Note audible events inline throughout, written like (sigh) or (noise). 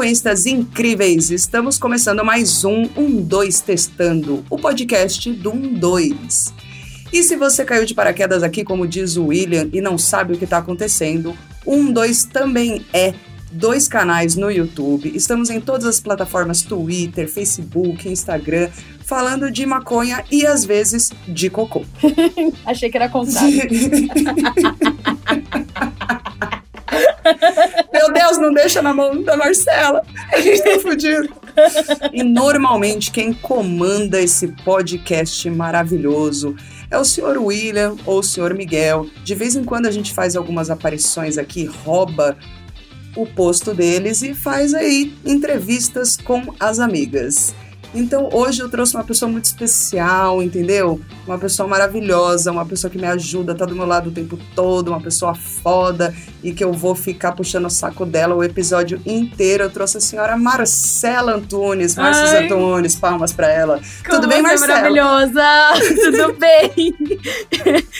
maconhistas incríveis! Estamos começando mais um Um Dois Testando, o podcast do Um Dois. E se você caiu de paraquedas aqui, como diz o William, e não sabe o que está acontecendo, Um Dois também é dois canais no YouTube. Estamos em todas as plataformas Twitter, Facebook, Instagram, falando de maconha e às vezes de cocô. (laughs) Achei que era contrário. (laughs) Meu Deus, não deixa na mão da Marcela. A gente tá fudido. E normalmente quem comanda esse podcast maravilhoso é o senhor William ou o senhor Miguel. De vez em quando a gente faz algumas aparições aqui, rouba o posto deles e faz aí entrevistas com as amigas. Então hoje eu trouxe uma pessoa muito especial, entendeu? Uma pessoa maravilhosa, uma pessoa que me ajuda, tá do meu lado o tempo todo, uma pessoa foda e que eu vou ficar puxando o saco dela o episódio inteiro. Eu trouxe a senhora Marcela Antunes, Marcos Antunes, palmas para ela. Como Tudo bem, é Marcela? maravilhosa! (laughs) Tudo bem?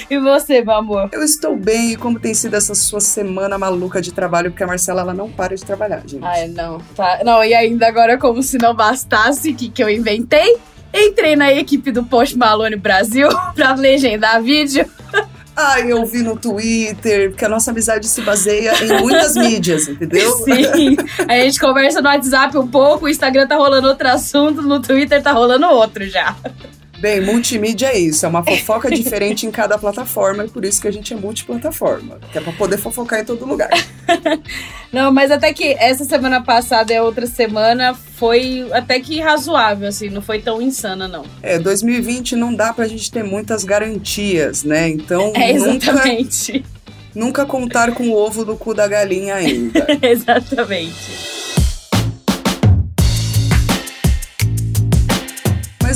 e você, meu amor? Eu estou bem e como tem sido essa sua semana maluca de trabalho, porque a Marcela ela não para de trabalhar, gente. Ai, não. Tá. Não, e ainda agora, como se não bastasse, que, que eu inventei, entrei na equipe do Post Malone Brasil (laughs) pra legendar vídeo. Ai, eu vi no Twitter, porque a nossa amizade se baseia em muitas mídias, entendeu? (laughs) Sim. A gente conversa no WhatsApp um pouco, o Instagram tá rolando outro assunto, no Twitter tá rolando outro já. Bem, multimídia é isso, é uma (laughs) fofoca diferente em cada plataforma, e por isso que a gente é multiplataforma, que é pra poder fofocar em todo lugar. (laughs) Não, mas até que essa semana passada e a outra semana foi até que razoável, assim, não foi tão insana, não. É, 2020 não dá pra gente ter muitas garantias, né? Então, É, nunca, exatamente. nunca contar com o ovo do cu da galinha ainda. (laughs) exatamente.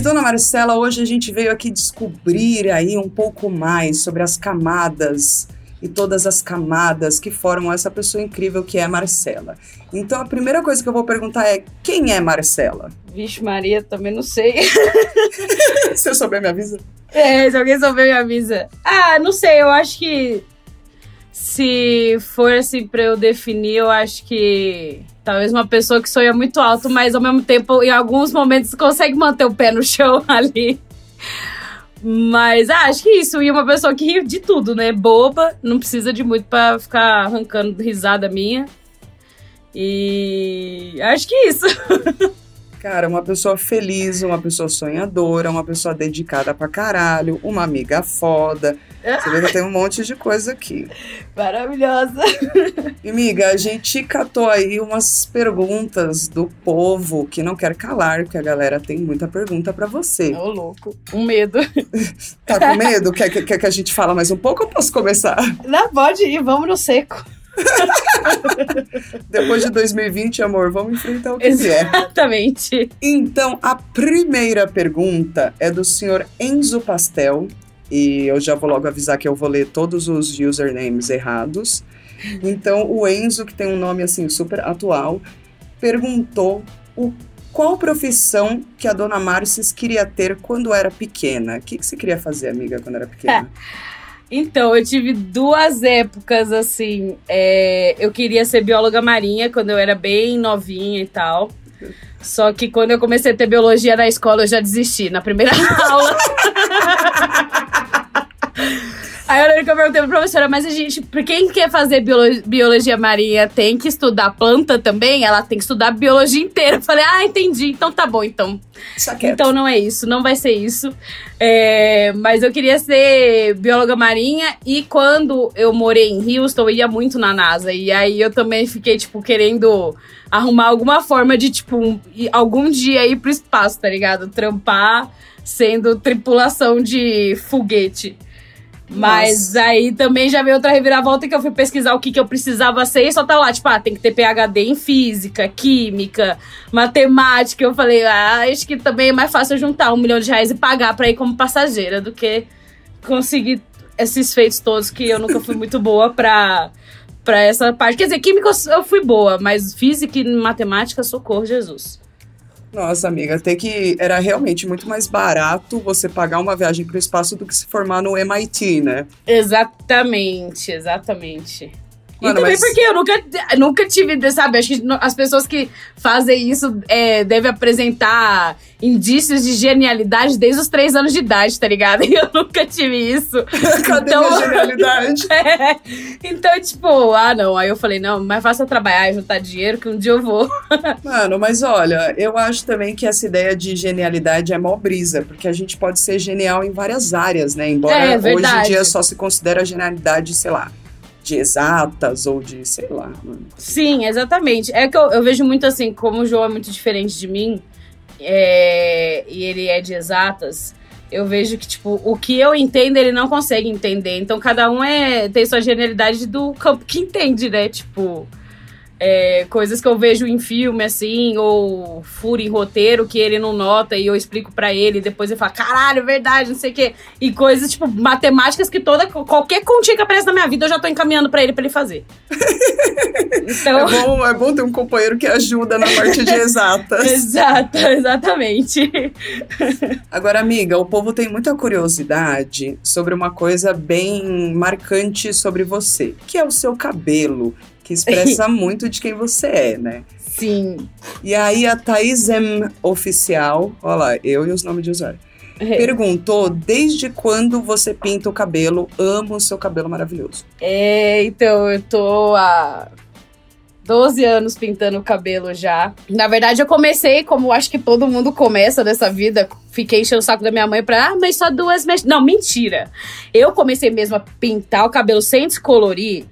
Dona Marcela, hoje a gente veio aqui descobrir aí um pouco mais sobre as camadas e todas as camadas que formam essa pessoa incrível que é a Marcela. Então, a primeira coisa que eu vou perguntar é: quem é Marcela? Vixe, Maria, também não sei. (laughs) Se eu souber, me avisa. É, se alguém souber, me avisa. Ah, não sei, eu acho que. Se for assim pra eu definir, eu acho que. Talvez uma pessoa que sonha muito alto, mas ao mesmo tempo, em alguns momentos, consegue manter o pé no chão (laughs) ali. Mas ah, acho que isso. E uma pessoa que ri de tudo, né? Boba, não precisa de muito pra ficar arrancando risada minha. E acho que isso. (laughs) Cara, uma pessoa feliz, uma pessoa sonhadora, uma pessoa dedicada pra caralho, uma amiga foda. Você vê que tem um monte de coisa aqui. Maravilhosa. E, amiga, a gente catou aí umas perguntas do povo que não quer calar, porque a galera tem muita pergunta pra você. Ô, louco. Um medo. (laughs) Tá com medo? quer, que- quer que a gente fala mais um pouco ou posso começar? Não, pode ir, vamos no seco. (laughs) Depois de 2020, amor, vamos enfrentar o que vier. Exatamente. Então, a primeira pergunta é do senhor Enzo Pastel. E eu já vou logo avisar que eu vou ler todos os usernames errados. Então, o Enzo, que tem um nome assim super atual, perguntou o qual profissão que a dona Márcia queria ter quando era pequena. O que, que você queria fazer, amiga, quando era pequena? (laughs) Então, eu tive duas épocas assim. é, eu queria ser bióloga marinha quando eu era bem novinha e tal. Só que quando eu comecei a ter biologia na escola, eu já desisti na primeira (laughs) aula. (laughs) Aí eu lembro que eu perguntei pra professora, mas a gente, por quem quer fazer biolo- biologia marinha tem que estudar planta também? Ela tem que estudar biologia inteira. Eu falei, ah, entendi, então tá bom, então. Então não é isso, não vai ser isso. É, mas eu queria ser bióloga marinha e quando eu morei em Houston, eu ia muito na NASA. E aí eu também fiquei, tipo, querendo arrumar alguma forma de, tipo, um- algum dia ir pro espaço, tá ligado? Trampar sendo tripulação de foguete. Mas aí também já veio outra reviravolta que eu fui pesquisar o que, que eu precisava ser e só tá lá, tipo, ah, tem que ter PHD em física, química, matemática. Eu falei, ah, acho que também é mais fácil juntar um milhão de reais e pagar pra ir como passageira do que conseguir esses feitos todos que eu nunca fui muito boa pra, pra essa parte. Quer dizer, química eu fui boa, mas física e matemática, socorro, Jesus. Nossa, amiga, tem que. Era realmente muito mais barato você pagar uma viagem para o espaço do que se formar no MIT, né? Exatamente, exatamente. Mano, e também mas- porque eu nunca, nunca tive, sabe? Acho que as pessoas que fazem isso é, devem apresentar indícios de genialidade desde os três anos de idade, tá ligado? (laughs) E eu nunca tive isso. (laughs) Cadê Então- minha genialidade? (laughs) É. Então, tipo, ah, não. Aí eu falei, não, mas faça trabalhar e juntar dinheiro que um dia eu vou. Mano, mas olha, eu acho também que essa ideia de genialidade é mó brisa, porque a gente pode ser genial em várias áreas, né? Embora É, hoje em dia só se considera genialidade, sei lá, de exatas ou de, sei lá. mano. Sim, exatamente. É que eu, eu vejo muito assim, como o João é muito diferente de mim, é, e ele é de exatas, eu vejo que, tipo, o que eu entendo, ele não consegue entender. Então, cada um é tem sua genialidade do campo que entende, né? Tipo, é, coisas que eu vejo em filme, assim, ou furo em roteiro que ele não nota e eu explico pra ele, e depois ele fala, caralho, verdade, não sei o quê. E coisas, tipo, matemáticas que toda, qualquer continha que aparece na minha vida, eu já tô encaminhando pra ele pra ele fazer. (laughs) Então... É bom, é bom ter um companheiro que ajuda na parte de exatas. (laughs) Exato, exatamente. Agora, amiga, o povo tem muita curiosidade sobre uma coisa bem marcante sobre você, que é o seu cabelo, que expressa (laughs) muito de quem você é, né? Sim. E aí a Thaís M Oficial, olha lá, eu e os nomes de usuário, perguntou desde quando você pinta o cabelo, amo o seu cabelo maravilhoso. É, então, eu tô há 12 anos pintando o cabelo já. Na verdade, eu comecei, como acho que todo mundo começa nessa vida, fiquei enchendo o saco da minha mãe pra, ah, mas só duas mechas. Não, mentira. Eu comecei mesmo a pintar o cabelo sem descolorir.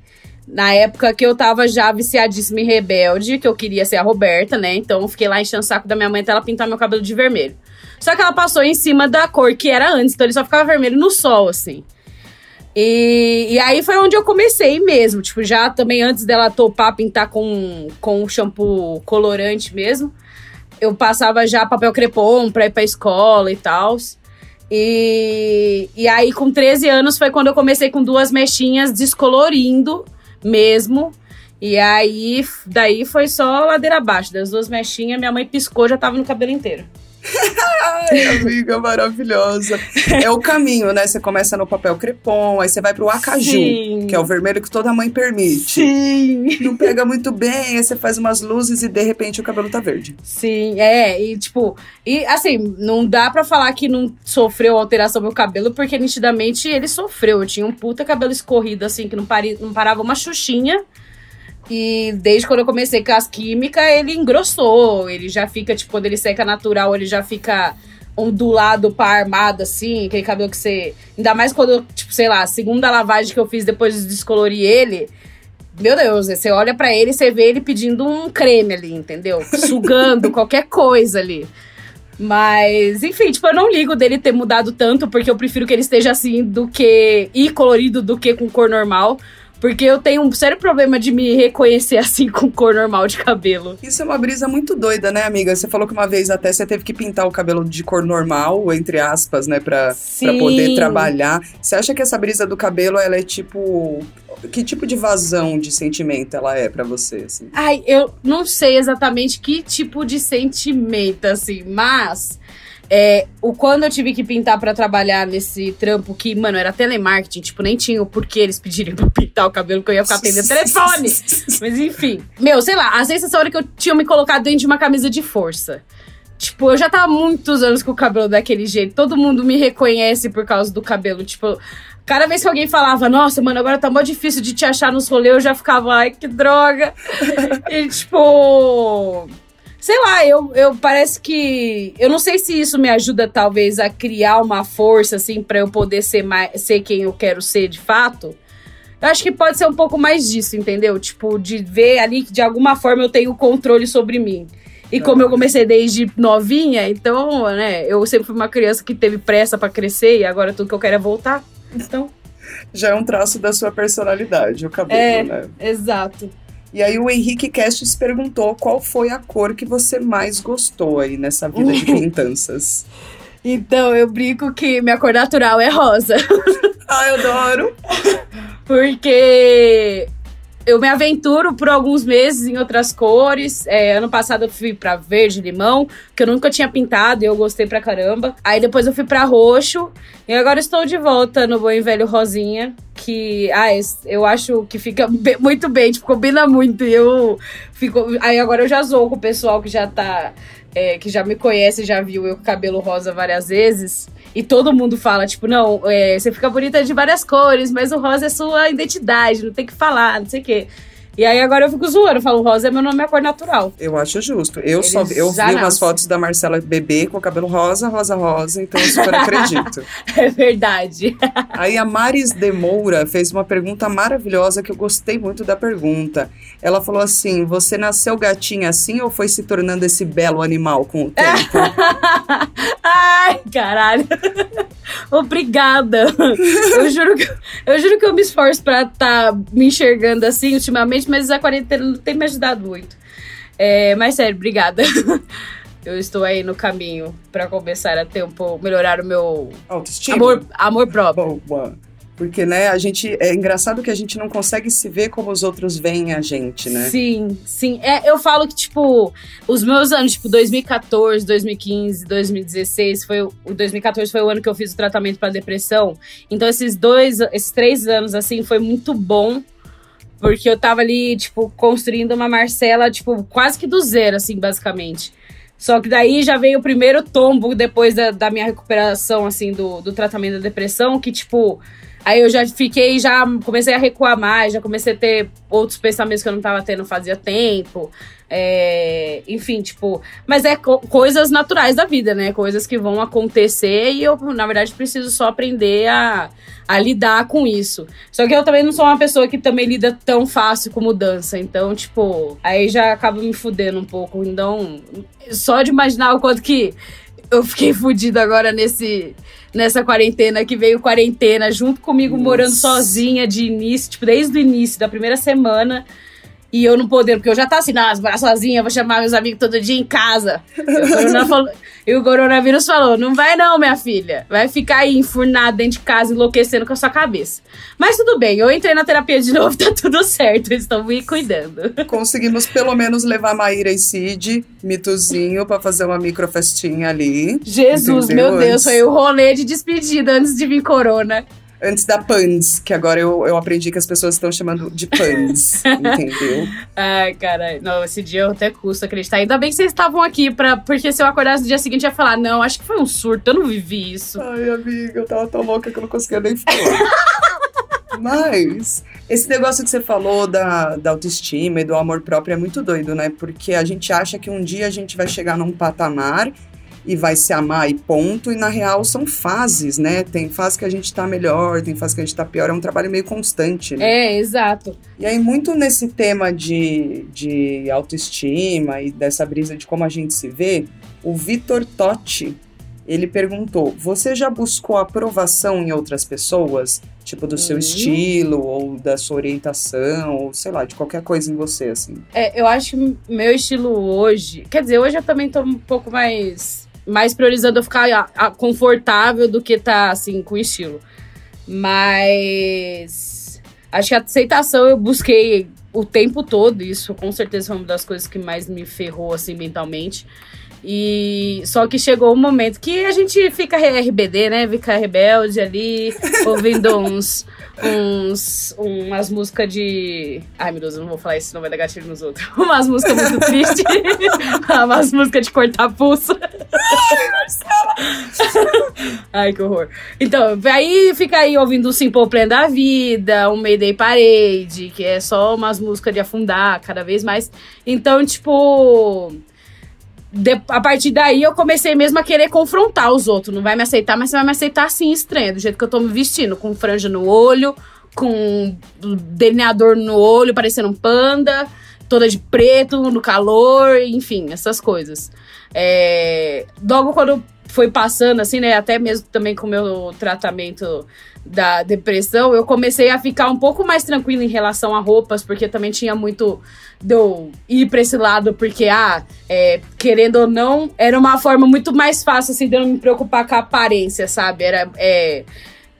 Na época que eu tava já viciadíssima em rebelde, que eu queria ser a Roberta, né? Então eu fiquei lá enchendo o saco da minha mãe até ela pintar meu cabelo de vermelho. Só que ela passou em cima da cor que era antes, então ele só ficava vermelho no sol, assim. E, e aí foi onde eu comecei mesmo. Tipo, já também antes dela topar pintar com, com shampoo colorante mesmo. Eu passava já papel crepom pra ir pra escola e tal. E, e aí, com 13 anos, foi quando eu comecei com duas mechinhas descolorindo mesmo. E aí, daí foi só ladeira abaixo. Das duas mechinhas, minha mãe piscou, já tava no cabelo inteiro. Ai, (laughs) amiga maravilhosa. É o caminho, né? Você começa no papel crepom, aí você vai pro acaju, Sim. que é o vermelho que toda mãe permite. Sim. Não pega muito bem, aí você faz umas luzes e de repente o cabelo tá verde. Sim, é, e tipo, e assim, não dá pra falar que não sofreu alteração meu cabelo, porque nitidamente ele sofreu. Eu tinha um puta cabelo escorrido, assim, que não, pari, não parava uma xuxinha. E desde quando eu comecei com as químicas, ele engrossou. Ele já fica, tipo, quando ele seca natural, ele já fica ondulado pra armado, assim, aquele cabelo que você. Ainda mais quando, tipo, sei lá, a segunda lavagem que eu fiz depois de descolorir ele. Meu Deus, você olha pra ele e você vê ele pedindo um creme ali, entendeu? Sugando (laughs) qualquer coisa ali. Mas, enfim, tipo, eu não ligo dele ter mudado tanto, porque eu prefiro que ele esteja assim do que. e colorido do que com cor normal. Porque eu tenho um sério problema de me reconhecer assim com cor normal de cabelo. Isso é uma brisa muito doida, né, amiga? Você falou que uma vez até você teve que pintar o cabelo de cor normal, entre aspas, né, pra, pra poder trabalhar. Você acha que essa brisa do cabelo, ela é tipo. Que tipo de vazão de sentimento ela é pra você, assim? Ai, eu não sei exatamente que tipo de sentimento, assim, mas. É, o quando eu tive que pintar pra trabalhar nesse trampo que, mano, era telemarketing, tipo, nem tinha o porquê eles pedirem pra pintar o cabelo, porque eu ia ficar atendendo telefone. (laughs) Mas enfim. Meu, sei lá, a sensação era que eu tinha me colocado dentro de uma camisa de força. Tipo, eu já tava há muitos anos com o cabelo daquele jeito. Todo mundo me reconhece por causa do cabelo. Tipo, cada vez que alguém falava, nossa, mano, agora tá mó difícil de te achar nos rolês, eu já ficava, ai, que droga. (laughs) e, tipo. Sei lá, eu, eu parece que. Eu não sei se isso me ajuda, talvez, a criar uma força, assim, pra eu poder ser, mais, ser quem eu quero ser de fato. Eu acho que pode ser um pouco mais disso, entendeu? Tipo, de ver ali que de alguma forma eu tenho controle sobre mim. E como eu comecei desde novinha, então, né, eu sempre fui uma criança que teve pressa pra crescer e agora tudo que eu quero é voltar. Então, Já é um traço da sua personalidade, o cabelo, É. né? exato. E aí o Henrique Castes perguntou qual foi a cor que você mais gostou aí nessa vida de (laughs) pintanças. Então, eu brinco que minha cor natural é rosa. Ai, (laughs) eu adoro! Porque eu me aventuro por alguns meses em outras cores. É, ano passado eu fui pra verde limão, que eu nunca tinha pintado e eu gostei pra caramba. Aí depois eu fui pra roxo. E agora estou de volta no bom e velho rosinha, que. Ah, eu acho que fica (laughs) muito bem, tipo, combina muito. E eu fico. Aí agora eu já zoo com o pessoal que já tá. É, que já me conhece, já viu eu com cabelo rosa várias vezes. E todo mundo fala, tipo, não, é, você fica bonita de várias cores, mas o rosa é sua identidade, não tem que falar, não sei o quê. E aí agora eu fico zoando, eu falo, rosa é meu nome, é cor natural. Eu acho justo. Eu Eles só eu vi umas fotos da Marcela bebê com o cabelo rosa, rosa, rosa, então eu super acredito. (laughs) é verdade. aí a Maris de Moura fez uma pergunta maravilhosa que eu gostei muito da pergunta. Ela falou assim: você nasceu gatinha assim ou foi se tornando esse belo animal com o tempo? (laughs) Ai, caralho. (laughs) Obrigada. Eu juro, que, eu juro que eu me esforço pra estar tá me enxergando assim ultimamente, mas a quarentena não tem me ajudado muito. É, mas sério, obrigada. (laughs) Eu estou aí no caminho para começar a ter um pouco, melhorar o meu autoestima. Amor, amor próprio. Boa. Porque, né, a gente. É engraçado que a gente não consegue se ver como os outros veem a gente, né? Sim, sim. É, eu falo que, tipo, os meus anos, tipo, 2014, 2015, 2016, foi. O 2014 foi o ano que eu fiz o tratamento para depressão. Então, esses dois, esses três anos, assim, foi muito bom. Porque eu tava ali, tipo, construindo uma Marcela, tipo, quase que do zero, assim, basicamente. Só que daí já veio o primeiro tombo depois da, da minha recuperação, assim, do, do tratamento da depressão, que, tipo Aí eu já fiquei, já comecei a recuar mais, já comecei a ter outros pensamentos que eu não tava tendo fazia tempo. É, enfim, tipo, mas é co coisas naturais da vida, né? Coisas que vão acontecer e eu, na verdade, preciso só aprender a, a lidar com isso. Só que eu também não sou uma pessoa que também lida tão fácil com mudança. Então, tipo, aí já acaba me fudendo um pouco. Então, só de imaginar o quanto que eu fiquei fudido agora nesse nessa quarentena que veio quarentena junto comigo Nossa. morando sozinha de início, tipo, desde o início da primeira semana. E eu não podendo, porque eu já tava assim, não, morar sozinha, vou chamar meus amigos todo dia em casa. (laughs) E o, coronavírus falou: não vai não, minha filha. Vai ficar aí enfurnada dentro de casa, enlouquecendo com a sua cabeça. Mas tudo bem, eu entrei na terapia de (laughs) novo, tá tudo certo, estou me cuidando. Conseguimos pelo menos levar Maíra e Cid, mitozinho, pra fazer uma microfestinha ali. Jesus, entendeu? meu Deus, foi o rolê de despedida antes de vir corona antes da Pans, que agora eu, eu aprendi que as pessoas estão chamando de Pans, (laughs) entendeu? Ai, cara, não, esse dia eu até custo acreditar. Ainda bem que vocês estavam aqui, pra, porque se eu acordasse no dia seguinte, eu ia falar, não, acho que foi um surto, eu não vivi isso. Ai, amiga, eu tava tão louca que eu não conseguia nem falar. (laughs) Mas esse negócio que você falou da, da autoestima e do amor próprio é muito doido, né? Porque a gente acha que um dia a gente vai chegar num patamar e vai se amar e ponto. E na real são fases, né? Tem fase que a gente tá melhor, tem fase que a gente tá pior. É um trabalho meio constante, né? É, exato. E aí, muito nesse tema de, de autoestima e dessa brisa de como a gente se vê, o Vitor Totti, ele perguntou: Você já buscou aprovação em outras pessoas? Tipo, do seu uhum. estilo, ou da sua orientação, ou sei lá, de qualquer coisa em você, assim. É, eu acho que meu estilo hoje. Quer dizer, hoje eu também tô um pouco mais mais priorizando eu ficar a, a, confortável do que tá, assim, com estilo. Mas. Acho que a aceitação eu busquei o tempo todo. Isso com certeza foi uma das coisas que mais me ferrou, assim, mentalmente. E só que chegou um momento que a gente fica RBD, né? Fica rebelde ali, (laughs) ouvindo uns, uns umas músicas de. Ai, meu Deus, eu não vou falar isso, não vai dar gatilho nos outros. (laughs) Umas músicas muito tristes. (laughs) umas músicas de cortar pulso. (laughs) Ai, que horror. Então, aí fica aí ouvindo o Simple Plan da vida, o Mayday Parade, que é só umas músicas de afundar cada vez mais. Então, tipo de, a partir daí eu comecei mesmo a querer confrontar os outros. Não vai me aceitar, mas você vai me aceitar assim, estranho, do jeito que eu tô me vestindo, com franja no olho, com delineador no olho, parecendo um panda, toda de preto, no calor, enfim, essas coisas. É, logo quando foi passando, assim, né, até mesmo também com o meu tratamento da depressão, eu comecei a ficar um pouco mais tranquila em relação a roupas, porque também tinha muito de eu ir pra esse lado, porque, ah, é, querendo ou não, era uma forma muito mais fácil, assim, de eu não me preocupar com a aparência, sabe? Era, é,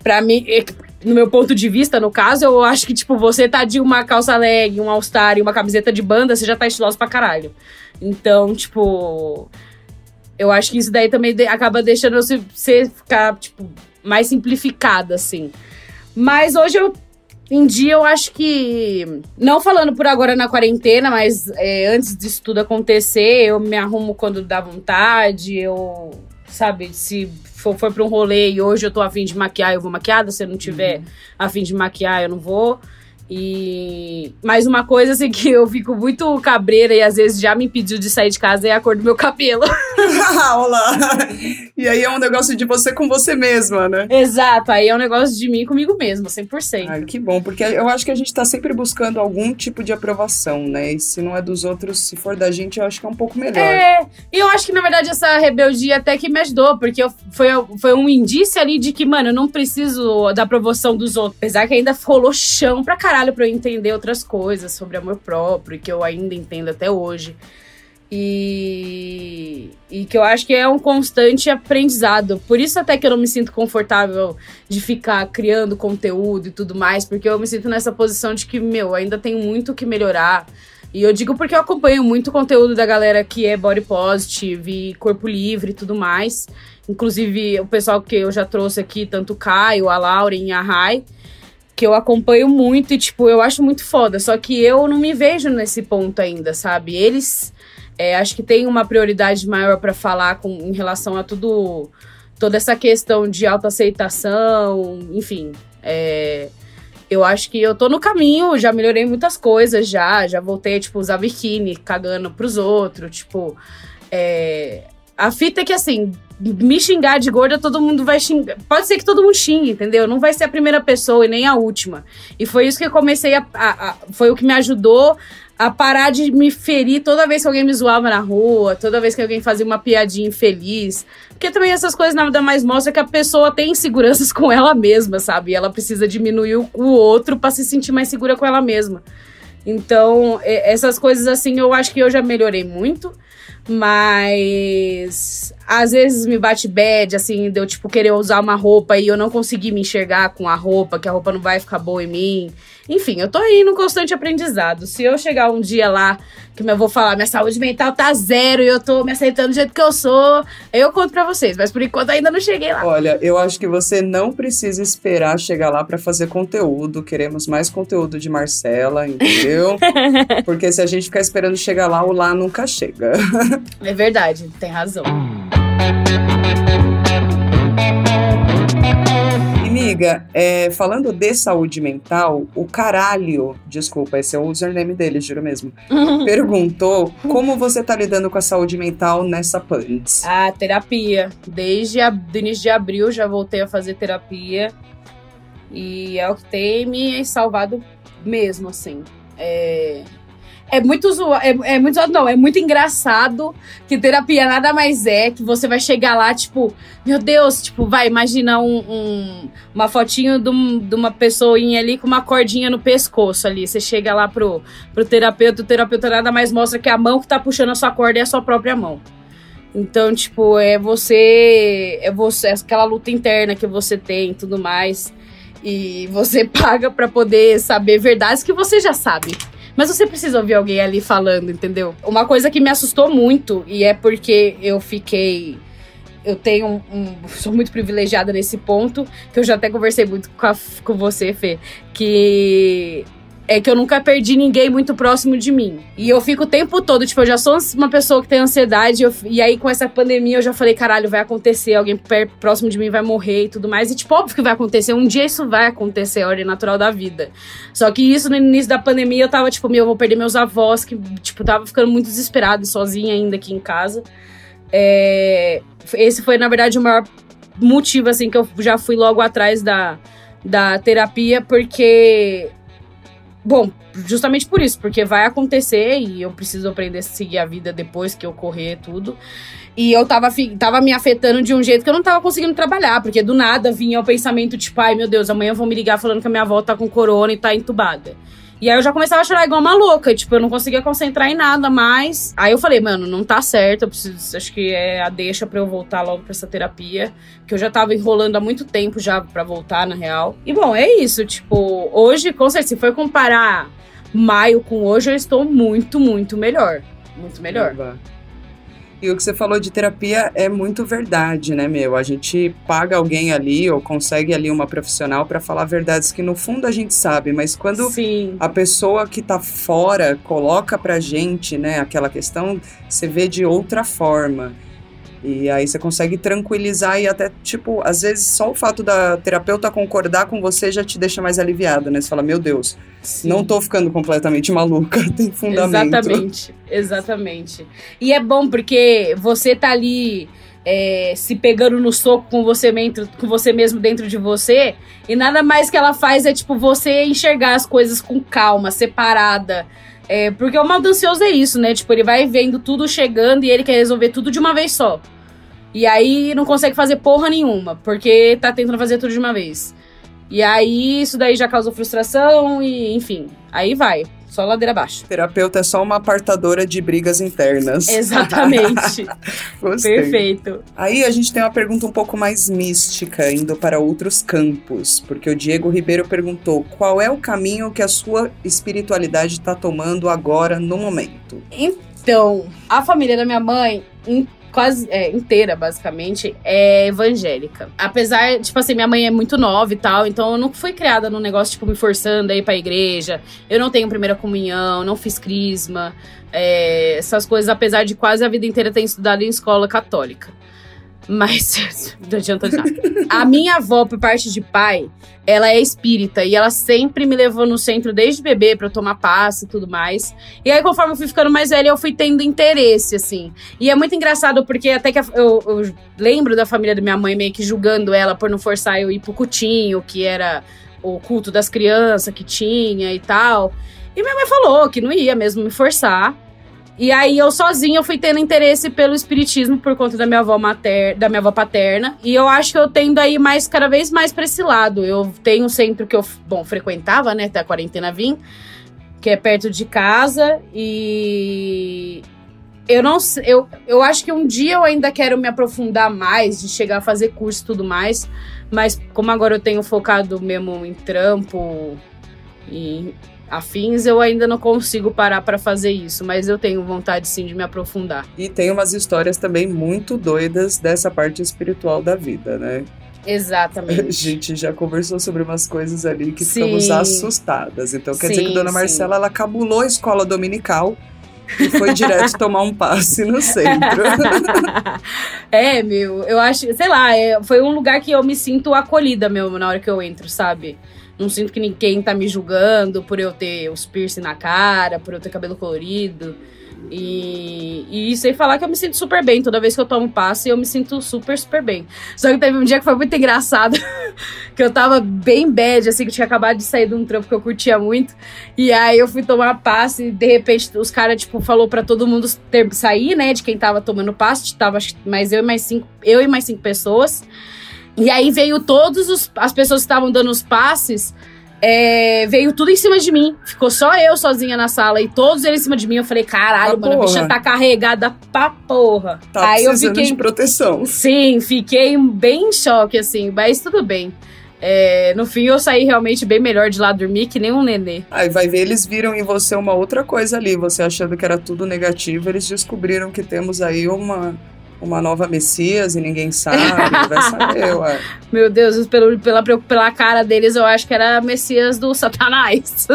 pra mim, é, no meu ponto de vista, no caso, eu acho que, tipo, você tá de uma calça leg, um all-star e uma camiseta de banda, você já tá estiloso pra caralho. Então, tipo, eu acho que isso daí também de, acaba deixando você ficar, tipo, mais simplificada, assim. Mas hoje eu em dia eu acho que. Não falando por agora na quarentena, mas é, antes disso tudo acontecer, eu me arrumo quando dá vontade, eu. Sabe, se for, for pra um rolê e hoje eu tô afim de maquiar, eu vou maquiada. Se eu não tiver uhum. afim de maquiar, eu não vou. E mais uma coisa assim (laughs) que eu fico muito cabreira e às vezes já me impediu de sair de casa é a cor do meu cabelo. (laughs) (laughs) Olá. E aí é um negócio de você com você mesma, né? Exato, aí é um negócio de mim comigo mesma, 100%. Ai, que bom, porque eu acho que a gente tá sempre buscando algum tipo de aprovação, né? E se não é dos outros, se for da gente, eu acho que é um pouco melhor. É, e eu acho que na verdade essa rebeldia até que me ajudou, porque eu, foi, foi um indício ali de que, mano, eu não preciso da aprovação dos outros. Apesar que ainda rolou chão pra caralho caralho para eu entender outras coisas sobre amor próprio, que eu ainda entendo até hoje. E, e que eu acho que é um constante aprendizado. Por isso até que eu não me sinto confortável de ficar criando conteúdo e tudo mais, porque eu me sinto nessa posição de que, meu, ainda tenho muito que melhorar. E eu digo porque eu acompanho muito conteúdo da galera que é body positive corpo livre e tudo mais. Inclusive o pessoal que eu já trouxe aqui, tanto o Caio, a Lauren e a Rai que eu acompanho muito e, tipo, eu acho muito foda. Só que eu não me vejo nesse ponto ainda, sabe? Eles é, acho que tem uma prioridade maior para falar com, em relação a tudo. toda essa questão de autoaceitação, enfim. É, eu acho que eu tô no caminho, já melhorei muitas coisas já. Já voltei, tipo, usar biquíni, cagando pros outros, tipo. É, a fita é que, assim, me xingar de gorda, todo mundo vai xingar. Pode ser que todo mundo xingue, entendeu? Não vai ser a primeira pessoa e nem a última. E foi isso que eu comecei a. a, a foi o que me ajudou a parar de me ferir toda vez que alguém me zoava na rua, toda vez que alguém fazia uma piadinha infeliz. Porque também essas coisas nada mais mostram que a pessoa tem inseguranças (laughs) com ela mesma, sabe? E ela precisa diminuir o, o outro para se sentir mais segura com ela mesma. Então, essas coisas assim, eu acho que eu já melhorei muito. Mas às vezes me bate bad, assim, de eu, tipo, querer usar uma roupa e eu não conseguir me enxergar com a roupa, que a roupa não vai ficar boa em mim. Enfim, eu tô aí no constante aprendizado. Se eu chegar um dia lá que eu vou falar, minha saúde mental tá zero e eu tô me aceitando do jeito que eu sou, eu conto pra vocês. Mas por enquanto ainda não cheguei lá. Olha, eu acho que você não precisa esperar chegar lá para fazer conteúdo. Queremos mais conteúdo de Marcela, entendeu? (laughs) Porque se a gente ficar esperando chegar lá, o lá nunca chega. (laughs) é verdade, tem razão. Amiga, é, falando de saúde mental, o caralho, desculpa, esse é o username dele, juro mesmo, (laughs) perguntou como você tá lidando com a saúde mental nessa Pants. Ah, terapia. Desde o início de abril já voltei a fazer terapia. E é o que tem me salvado mesmo, assim. É, é muito zoado, é, é, muito zoado, não, é muito engraçado que terapia nada mais é que você vai chegar lá, tipo, meu Deus, tipo, vai, imagina um, um, uma fotinho de, um, de, uma pessoinha ali com uma cordinha no pescoço ali. Você chega lá pro, pro terapeuta, o terapeuta nada mais mostra que a mão que tá puxando a sua corda é a sua própria mão. Então, tipo, é você. É você, é aquela luta interna que você tem e tudo mais. E você (laughs) paga para poder saber verdades que você já sabe. Mas você precisa ouvir alguém ali falando, entendeu? Uma coisa que me assustou muito, e é porque eu fiquei eu tenho um, um, sou muito privilegiada nesse ponto, que eu já até conversei muito com, a, com você, Fê, que é que eu nunca perdi ninguém muito próximo de mim. E eu fico o tempo todo, tipo, eu já sou uma pessoa que tem ansiedade, eu, e aí com essa pandemia eu já falei, caralho, vai acontecer, alguém próximo de mim vai morrer e tudo mais. E, tipo, óbvio que vai acontecer, um dia isso vai acontecer, é a ordem natural da vida. Só que isso no início da pandemia eu tava, tipo, meu, eu vou perder meus avós, que, tipo, tava ficando muito desesperado, sozinha ainda aqui em casa. É, esse foi, na verdade, o maior motivo, assim, que eu já fui logo atrás da, da terapia, porque Bom, justamente por isso, porque vai acontecer e eu preciso aprender a seguir a vida depois que ocorrer tudo. E eu tava, tava me afetando de um jeito que eu não tava conseguindo trabalhar, porque do nada vinha o pensamento tipo, ai meu Deus, amanhã vão me ligar falando que a minha avó tá com corona e tá entubada. E aí eu já começava a chorar igual uma louca, tipo, eu não conseguia concentrar em nada mais. Aí eu falei, mano, não tá certo, eu preciso, acho que é a deixa para eu voltar logo para essa terapia, que eu já tava enrolando há muito tempo já para voltar na real. E bom, é isso, tipo, hoje, com certeza, se for comparar maio com hoje, eu estou muito, muito melhor. Muito melhor. E o que você falou de terapia é muito verdade, né, meu? A gente paga alguém ali ou consegue ali uma profissional para falar verdades que no fundo a gente sabe, mas quando Sim. a pessoa que tá fora coloca pra gente, né, aquela questão, você vê de outra forma. E aí você consegue tranquilizar e até, tipo, às vezes só o fato da terapeuta concordar com você já te deixa mais aliviada, né? Você fala, meu Deus, Sim. não tô ficando completamente maluca, (laughs) tem fundamento. Exatamente, exatamente. E é bom porque você tá ali é, se pegando no soco com você, dentro, com você mesmo dentro de você, e nada mais que ela faz é, tipo, você enxergar as coisas com calma, separada. É, porque o mal ansioso é isso, né? Tipo, ele vai vendo tudo chegando e ele quer resolver tudo de uma vez só. E aí não consegue fazer porra nenhuma, porque tá tentando fazer tudo de uma vez. E aí isso daí já causou frustração e, enfim, aí vai. Só ladeira abaixo. Terapeuta é só uma apartadora de brigas internas. (laughs) Exatamente. (laughs) Gostei. Perfeito. Aí a gente tem uma pergunta um pouco mais mística, indo para outros campos, porque o Diego Ribeiro perguntou qual é o caminho que a sua espiritualidade está tomando agora, no momento. Então, a família da minha mãe, quase é, inteira, basicamente, é evangélica. Apesar, tipo assim, minha mãe é muito nova e tal, então eu não fui criada num negócio, tipo, me forçando a ir pra igreja. Eu não tenho primeira comunhão, não fiz crisma, é, essas coisas, apesar de quase a vida inteira ter estudado em escola católica. Mas (laughs) não adianta de nada. A minha avó, por parte de pai, ela é espírita e ela sempre me levou no centro desde bebê eu tomar passe e tudo mais. E aí, conforme eu fui ficando mais velha, eu fui tendo interesse, assim. E é muito engraçado porque até que eu, eu lembro da família da minha mãe meio que julgando ela por não forçar eu ir pro cutinho, que era o culto das crianças que tinha e tal. E minha mãe falou que não ia mesmo me forçar. E aí eu sozinha eu fui tendo interesse pelo espiritismo por conta da minha avó mater, da minha avó paterna. E eu acho que eu tendo aí mais cada vez mais pra esse lado. Eu tenho um centro que eu, bom, frequentava, né, até a quarentena vim, que é perto de casa e eu não eu, eu acho que um dia eu ainda quero me aprofundar mais, de chegar a fazer curso e tudo mais, mas como agora eu tenho focado mesmo em trampo e afins, eu ainda não consigo parar pra fazer isso, mas eu tenho vontade sim de me aprofundar. E tem umas histórias também muito doidas dessa parte espiritual da vida, né? (laughs) A Exatamente. gente já conversou sobre umas coisas ali que Sim. ficamos assustadas. Então quer dizer que Sim, Dona sim. Marcela ela cabulou a escola dominical e foi direto tomar um passe no centro. (laughs) é, meu, eu acho, sei lá, é, foi um lugar que eu me sinto acolhida mesmo na hora que eu entro, sabe? Não sinto que ninguém tá me julgando por eu ter os piercing na cara, por eu ter cabelo colorido. E, e sem falar que eu me sinto super bem. Toda vez que eu tomo passe, eu me sinto super, super bem. Só que teve um dia que foi muito engraçado. (laughs) que eu tava bem bad, assim, que tinha acabado de sair de um trampo que eu curtia muito. E aí eu fui tomar passe e de repente os caras, tipo, falou pra todo mundo ter, sair, né? De quem tava tomando passe. Tava mais eu e mais cinco, eu e mais cinco pessoas. E aí veio todos os, as pessoas que estavam dando os passes. é, veio tudo em cima de mim. Ficou só eu sozinha na sala e todos eles em cima de mim. Eu falei, caralho, Ah, mano, a bicha tá carregada pra porra. Tá aí eu fiquei. de proteção. Sim, fiquei bem em choque, assim, mas tudo bem. É, no fim, eu saí realmente bem melhor de lá dormir que nem um nenê. Aí vai ver, eles viram em você uma outra coisa ali. Você achando que era tudo negativo, eles descobriram que temos aí uma, uma nova Messias e ninguém sabe. vai saber, (laughs) ué. Meu Deus, pelo, pela, pela cara deles, eu acho que era Messias do Satanás.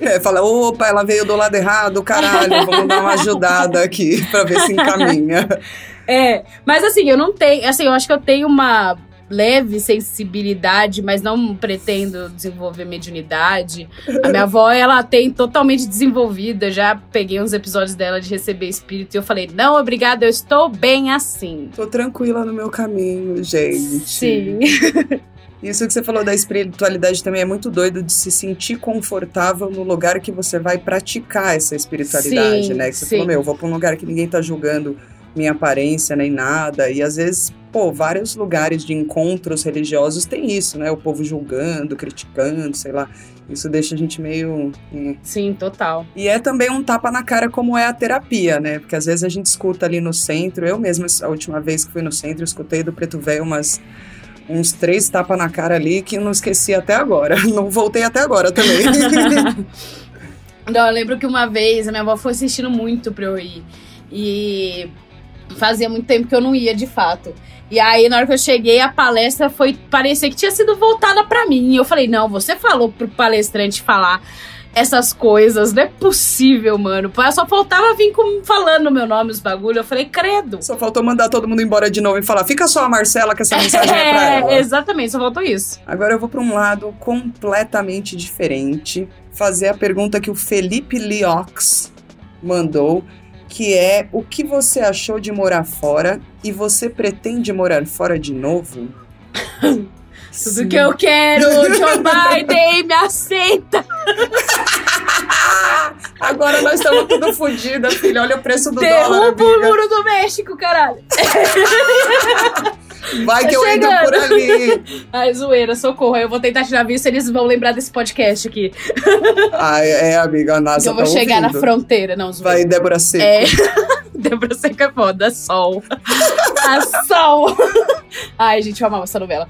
É, fala, opa, ela veio do lado errado, caralho, vamos dar uma ajudada aqui pra ver se encaminha. (laughs) É, mas assim, eu não tenho. Assim, eu acho que eu tenho uma leve sensibilidade, mas não pretendo desenvolver mediunidade. A minha avó, ela tem totalmente desenvolvida. Já peguei uns episódios dela de receber espírito e eu falei: não, obrigada, eu estou bem assim. Tô tranquila no meu caminho, gente. Sim. (laughs) Isso que você falou da espiritualidade também é muito doido de se sentir confortável no lugar que você vai praticar essa espiritualidade, Sim, né? Que você sim. falou, meu, eu vou pra um lugar que ninguém tá julgando minha aparência nem nada. E às vezes, pô, vários lugares de encontros religiosos tem isso, né? O povo julgando, criticando, sei lá. Isso deixa a gente meio. hum. Sim, total. E é também um tapa na cara como é a terapia, né? Porque às vezes a gente escuta ali no centro, eu mesma, a última vez que fui no centro, escutei do Preto Velho umas uns três tapas na cara ali que eu não esqueci até agora. (laughs) Não voltei até agora também. (laughs) Não, eu lembro que uma vez a minha avó foi assistindo muito pra eu ir. E Fazia muito tempo que eu não ia, de fato. E aí, na hora que eu cheguei, a palestra foi. Parecia que tinha sido voltada para mim. E eu falei: não, você falou pro palestrante falar essas coisas. Não é possível, mano. Só faltava vir com, falando meu nome, os bagulho. Eu falei, credo. Só faltou mandar todo mundo embora de novo e falar: fica só a Marcela, que essa mensagem é, (laughs) é pra ela. Exatamente, só faltou isso. Agora eu vou pra um lado completamente diferente. Fazer a pergunta que o Felipe Liox mandou que é o que você achou de morar fora e você pretende morar fora de novo? (laughs) Tudo Sim. que eu quero, (laughs) Joe Biden, me aceita! (laughs) Agora nós estamos tudo fodidas, filha. Olha o preço do Derruba dólar. Derruba o muro do México, caralho! Vai tá que eu entro por ali. (laughs) Ai, zoeira, socorro. Eu vou tentar tirar visto, eles vão lembrar desse podcast aqui. Ai, é, amiga, a NASA Eu vou tá chegar ouvindo. na fronteira, não, zoeira. Vai, Débora Seco. É. (laughs) Débora Seco é foda, sol. A sol. Ai, gente, eu amava essa novela.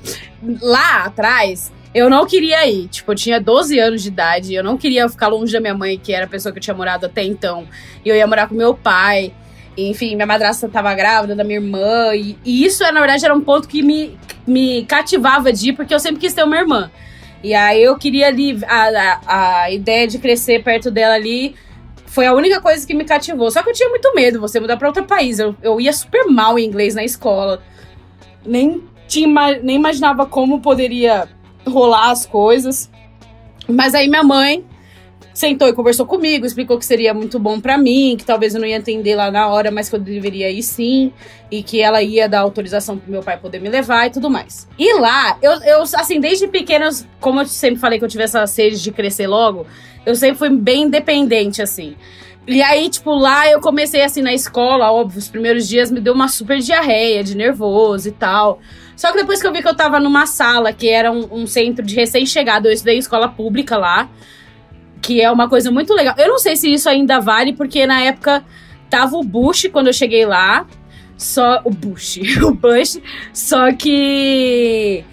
Lá atrás, eu não queria ir. Tipo, eu tinha 12 anos de idade. Eu não queria ficar longe da minha mãe, que era a pessoa que eu tinha morado até então. E eu ia morar com meu pai. Enfim, minha madrasta tava grávida da minha irmã. E, e, isso, na verdade, era um ponto que me, me cativava de ir, porque eu sempre quis ter uma irmã. E aí eu queria ali. A, a, a ideia de crescer perto dela ali foi a única coisa que me cativou. Só que eu tinha muito medo você mudar pra outro país. Eu, eu ia super mal em inglês na escola. Nem, tinha, nem imaginava como poderia rolar as coisas. Mas aí minha mãe sentou e conversou comigo, explicou que seria muito bom para mim, que talvez eu não ia entender lá na hora, mas que eu deveria ir sim, e que ela ia dar autorização pro meu pai poder me levar e tudo mais. E lá, eu, eu assim, desde pequena, como eu sempre falei que eu tive essa sede de crescer logo, eu sempre fui bem independente, assim. E aí, tipo, lá eu comecei assim na escola, óbvio, os primeiros dias me deu uma super diarreia de nervoso e tal. Só que depois que eu vi que eu tava numa sala que era um, um centro de recém-chegado, eu estudei em escola pública lá que é uma coisa muito legal. Eu não sei se isso ainda vale, porque na época tava o Bush quando eu cheguei lá. Só o Bush, (laughs) o Bush, só que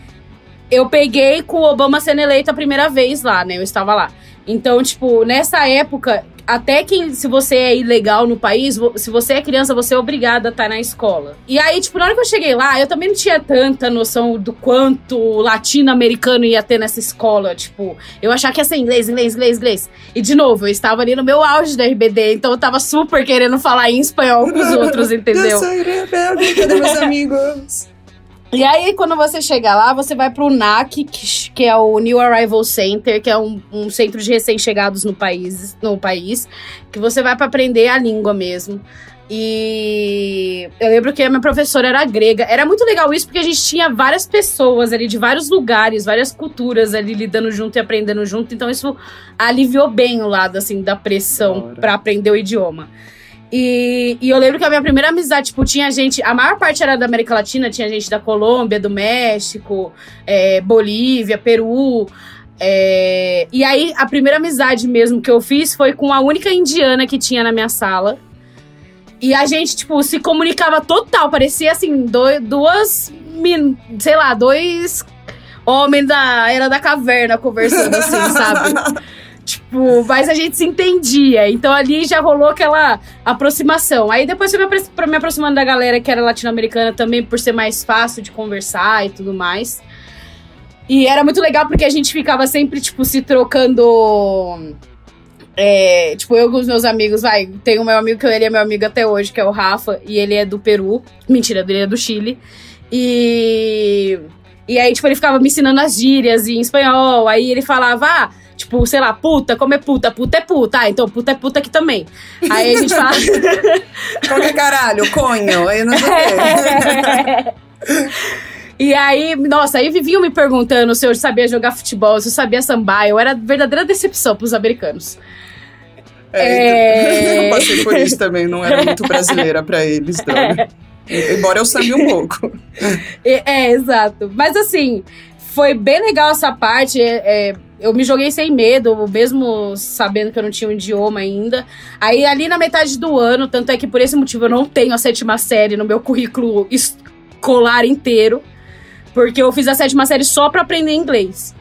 eu peguei com o Obama sendo eleito a primeira vez lá, né? Eu estava lá. Então, tipo, nessa época, até que se você é ilegal no país, se você é criança, você é obrigada a estar na escola. E aí, tipo, na hora que eu cheguei lá, eu também não tinha tanta noção do quanto latino-americano ia ter nessa escola. Tipo, eu achava que ia ser inglês, inglês, inglês, inglês. E de novo, eu estava ali no meu auge da RBD, então eu tava super querendo falar em espanhol com os outros, (laughs) entendeu? eu sou rebelde, cadê meus amigos? E aí, quando você chega lá, você vai pro NAC, que, que é o New Arrival Center, que é um, um centro de recém-chegados no país, no país, que você vai para aprender a língua mesmo. E eu lembro que a minha professora era grega. Era muito legal isso, porque a gente tinha várias pessoas ali de vários lugares, várias culturas ali lidando junto e aprendendo junto. Então isso aliviou bem o lado, assim, da pressão para aprender o idioma. E, e, eu lembro que a minha primeira amizade, tipo, tinha gente. A maior parte era da América Latina, tinha gente da Colômbia, do México, é, Bolívia, Peru. É, e aí, a primeira amizade mesmo que eu fiz foi com a única indiana que tinha na minha sala. E a gente, tipo, se comunicava total. Parecia assim, dois, duas. Sei lá, dois homens da Era da Caverna conversando assim, sabe? (laughs) Tipo, mas a gente se entendia. Então ali já rolou aquela aproximação. Aí depois eu me, me aproximando da galera que era latino-americana também, por ser mais fácil de conversar e tudo mais. E era muito legal porque a gente ficava sempre, tipo, se trocando. É, tipo, eu com os meus amigos, vai, tem o meu amigo que ele é meu amigo até hoje, que é o Rafa, e ele é do Peru. Mentira, ele é do Chile. E. E aí, tipo, ele ficava me ensinando as gírias em espanhol. Aí ele falava, ah, Tipo, sei lá, puta, como é puta? Puta é puta. Ah, então puta é puta aqui também. Aí a gente fala. (laughs) Qualquer caralho, conho, aí não sei o. (laughs) E aí, nossa, aí viviam me perguntando se eu sabia jogar futebol, se eu sabia sambar. Eu era verdadeira decepção pros americanos. É, é... Eu passei por isso também, não era muito brasileira pra eles, não. É. (laughs) Embora eu saiba um pouco. É, é, exato. Mas assim, foi bem legal essa parte. É, é eu me joguei sem medo, mesmo sabendo que eu não tinha um idioma ainda. Aí, ali na metade do ano, tanto é que por esse motivo eu não tenho a sétima série no meu currículo escolar inteiro. Porque eu fiz a sétima série só pra aprender inglês.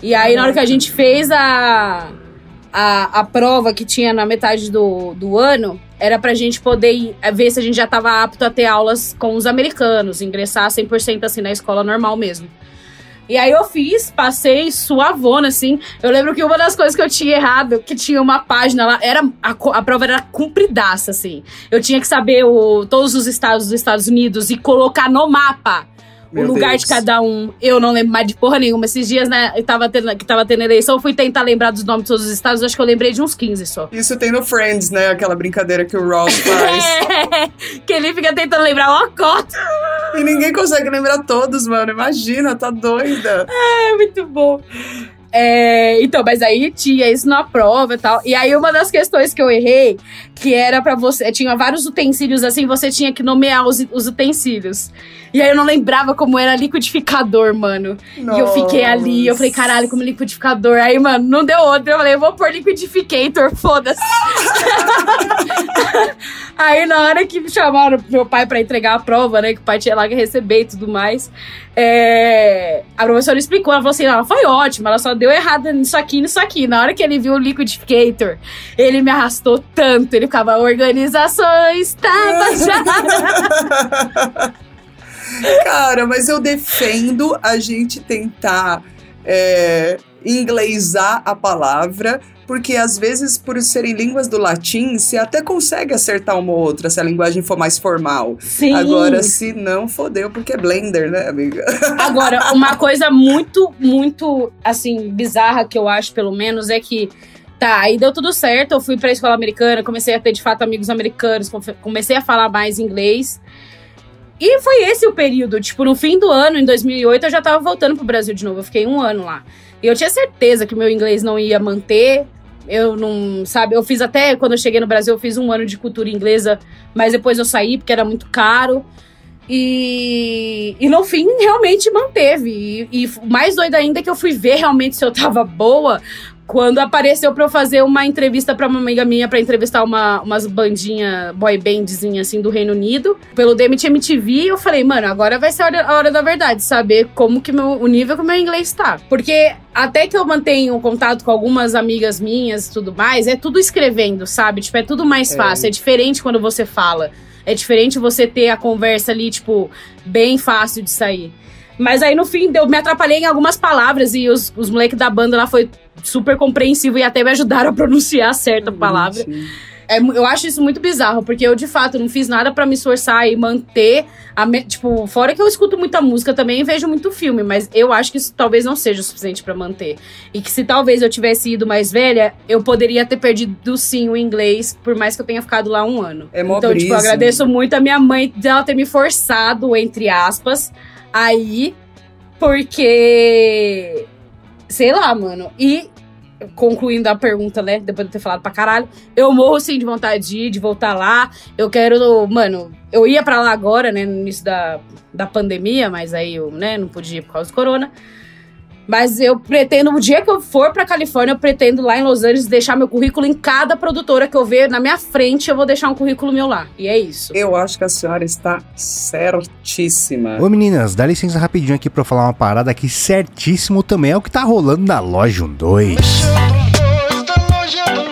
E aí, na hora que a gente fez a, a, a prova que tinha na metade do, do ano era pra gente poder eh, ver se a gente já tava apto a ter aulas com os americanos, ingressar 100% assim na escola normal mesmo. E aí eu fiz, passei suavona, assim. Eu lembro que uma das coisas que eu tinha errado, que tinha uma página lá, era a, a prova era compridaça, assim. Eu tinha que saber o, todos os estados dos Estados Unidos e colocar no mapa Meu o lugar Deus. de cada um. Eu não lembro mais de porra nenhuma. Esses dias, né, eu tava tendo, que tava tendo eleição, eu fui tentar lembrar dos nomes de todos os estados, acho que eu lembrei de uns 15 só. Isso tem no Friends, né? Aquela brincadeira que o Ross (laughs) faz. que ele fica tentando lembrar uma cota. e ninguém consegue lembrar todos, mano. Imagina, tá doida. É muito bom. É, então, mas aí tinha isso na prova e tal. E aí, uma das questões que eu errei, que era pra você. Tinha vários utensílios assim, você tinha que nomear os, os utensílios. E aí eu não lembrava como era liquidificador, mano. E eu fiquei ali, eu falei, caralho, como liquidificador. Aí, mano, não deu outro. Eu falei, eu vou pôr liquidificator, foda-se. (laughs) aí, na hora que chamaram meu pai pra entregar a prova, né, que o pai tinha lá que receber e tudo mais, é, a professora explicou, ela falou assim, ela foi ótima, ela só deu errado nisso aqui e nisso aqui. Na hora que ele viu o liquidificator, ele me arrastou tanto, ele ficava, organização estava já... (laughs) (laughs) Cara, mas eu defendo a gente tentar é, inglesar a palavra, porque às vezes, por serem línguas do latim, você até consegue acertar uma ou outra se a linguagem for mais formal. Sim. Agora, se não, fodeu, porque é Blender, né, amiga? Agora, uma coisa muito, muito, assim, bizarra que eu acho, pelo menos, é que. Tá, aí deu tudo certo. Eu fui pra escola americana, comecei a ter de fato amigos americanos, comecei a falar mais inglês. E foi esse o período. Tipo, no fim do ano, em 2008, eu já tava voltando pro Brasil de novo. Eu fiquei um ano lá. E eu tinha certeza que o meu inglês não ia manter. Eu não, sabe, eu fiz até quando eu cheguei no Brasil, eu fiz um ano de cultura inglesa, mas depois eu saí porque era muito caro. E, e no fim, realmente manteve. E, e mais doido ainda é que eu fui ver realmente se eu tava boa quando apareceu pra eu fazer uma entrevista pra uma amiga minha, pra entrevistar uma, umas bandinhas, boy bandzinha assim, do Reino Unido, pelo DMT MTV. Eu falei, mano, agora vai ser a hora, a hora da verdade, saber como que meu, o nível que o meu inglês tá. Porque até que eu mantenho contato com algumas amigas minhas e tudo mais, é tudo escrevendo, sabe? Tipo, é tudo mais É. fácil. É diferente quando você fala. É diferente você ter a conversa ali, tipo, bem fácil de sair. Mas aí no fim eu me atrapalhei em algumas palavras e os, os moleques da banda lá foi super compreensivo e até me ajudaram a (laughs) pronunciar certa palavra. É mu- eu acho isso muito bizarro, porque eu de fato não fiz nada pra me esforçar e manter a me- tipo, fora que eu escuto muita música também e vejo muito filme, mas eu acho que isso talvez não seja o suficiente pra manter. E que se talvez eu tivesse ido mais velha, eu poderia ter perdido sim o inglês, por mais que eu tenha ficado lá um ano. É mó Então, tipo, eu brisa. agradeço muito a minha mãe dela ter me forçado, entre aspas, aí, porque. Sei lá, mano. E, concluindo a pergunta, né? Depois de ter falado pra caralho, eu morro sim de vontade de ir, de voltar lá. Eu quero. Mano, eu ia pra lá agora, né? No início da, da pandemia, mas aí eu, né, não podia ir por causa do corona. Mas eu pretendo, o dia que eu for pra Califórnia, eu pretendo lá em Los Angeles deixar meu currículo em cada produtora que eu ver na minha frente, eu vou deixar um currículo meu lá. E é isso. Eu acho que a senhora está certíssima. Ô meninas, dá licença rapidinho aqui pra eu falar uma parada que certíssimo também é o que tá rolando na loja 1 2. 1 2 da loja 2.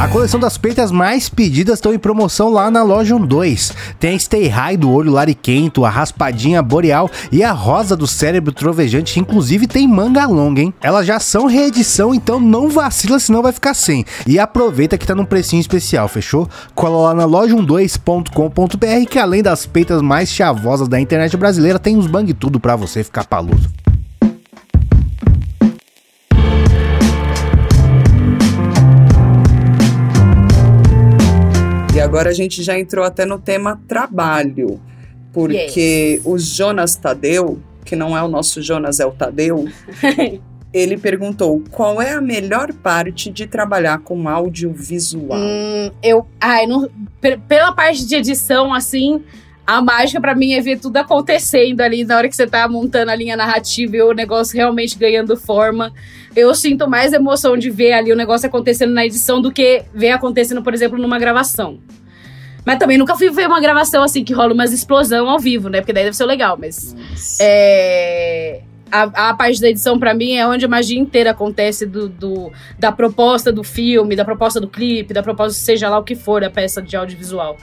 A coleção das peitas mais pedidas estão em promoção lá na loja 12. Tem a Stay High do olho lariquento, a raspadinha boreal e a rosa do cérebro trovejante, inclusive tem manga longa, hein? Elas já são reedição, então não vacila, senão vai ficar sem. E aproveita que tá num precinho especial, fechou? Cola lá na loja12.com.br que além das peitas mais chavosas da internet brasileira, tem uns bang tudo pra você ficar paludo. E agora a gente já entrou até no tema trabalho. Porque o Jonas Tadeu, que não é o nosso Jonas, é o Tadeu, (laughs) ele perguntou qual é a melhor parte de trabalhar com audiovisual. Hum, eu. Ai, não, pe- pela parte de edição, assim, a mágica pra mim é ver tudo acontecendo ali na hora que você tá montando a linha narrativa e o negócio realmente ganhando forma. Eu sinto mais emoção de ver ali o negócio acontecendo na edição do que ver acontecendo, por exemplo, numa gravação. Mas também nunca fui ver uma gravação assim que rola umas explosão ao vivo, né? Porque daí deve ser legal, mas. É, a, a parte da edição, pra mim, é onde a magia inteira acontece do, do- da proposta do filme, da proposta do clipe, da proposta, seja lá o que for, da peça de audiovisual.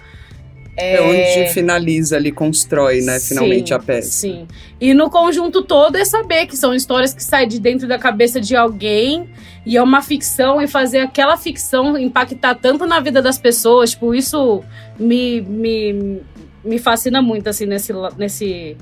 É onde finaliza ali, constrói, né, finalmente Sim, a peça. Sim. E no conjunto todo é saber que são histórias que saem de dentro da cabeça de alguém e é uma ficção e fazer aquela ficção impactar tanto na vida das pessoas, tipo, isso me, me, me fascina muito, assim, nesse, nesse,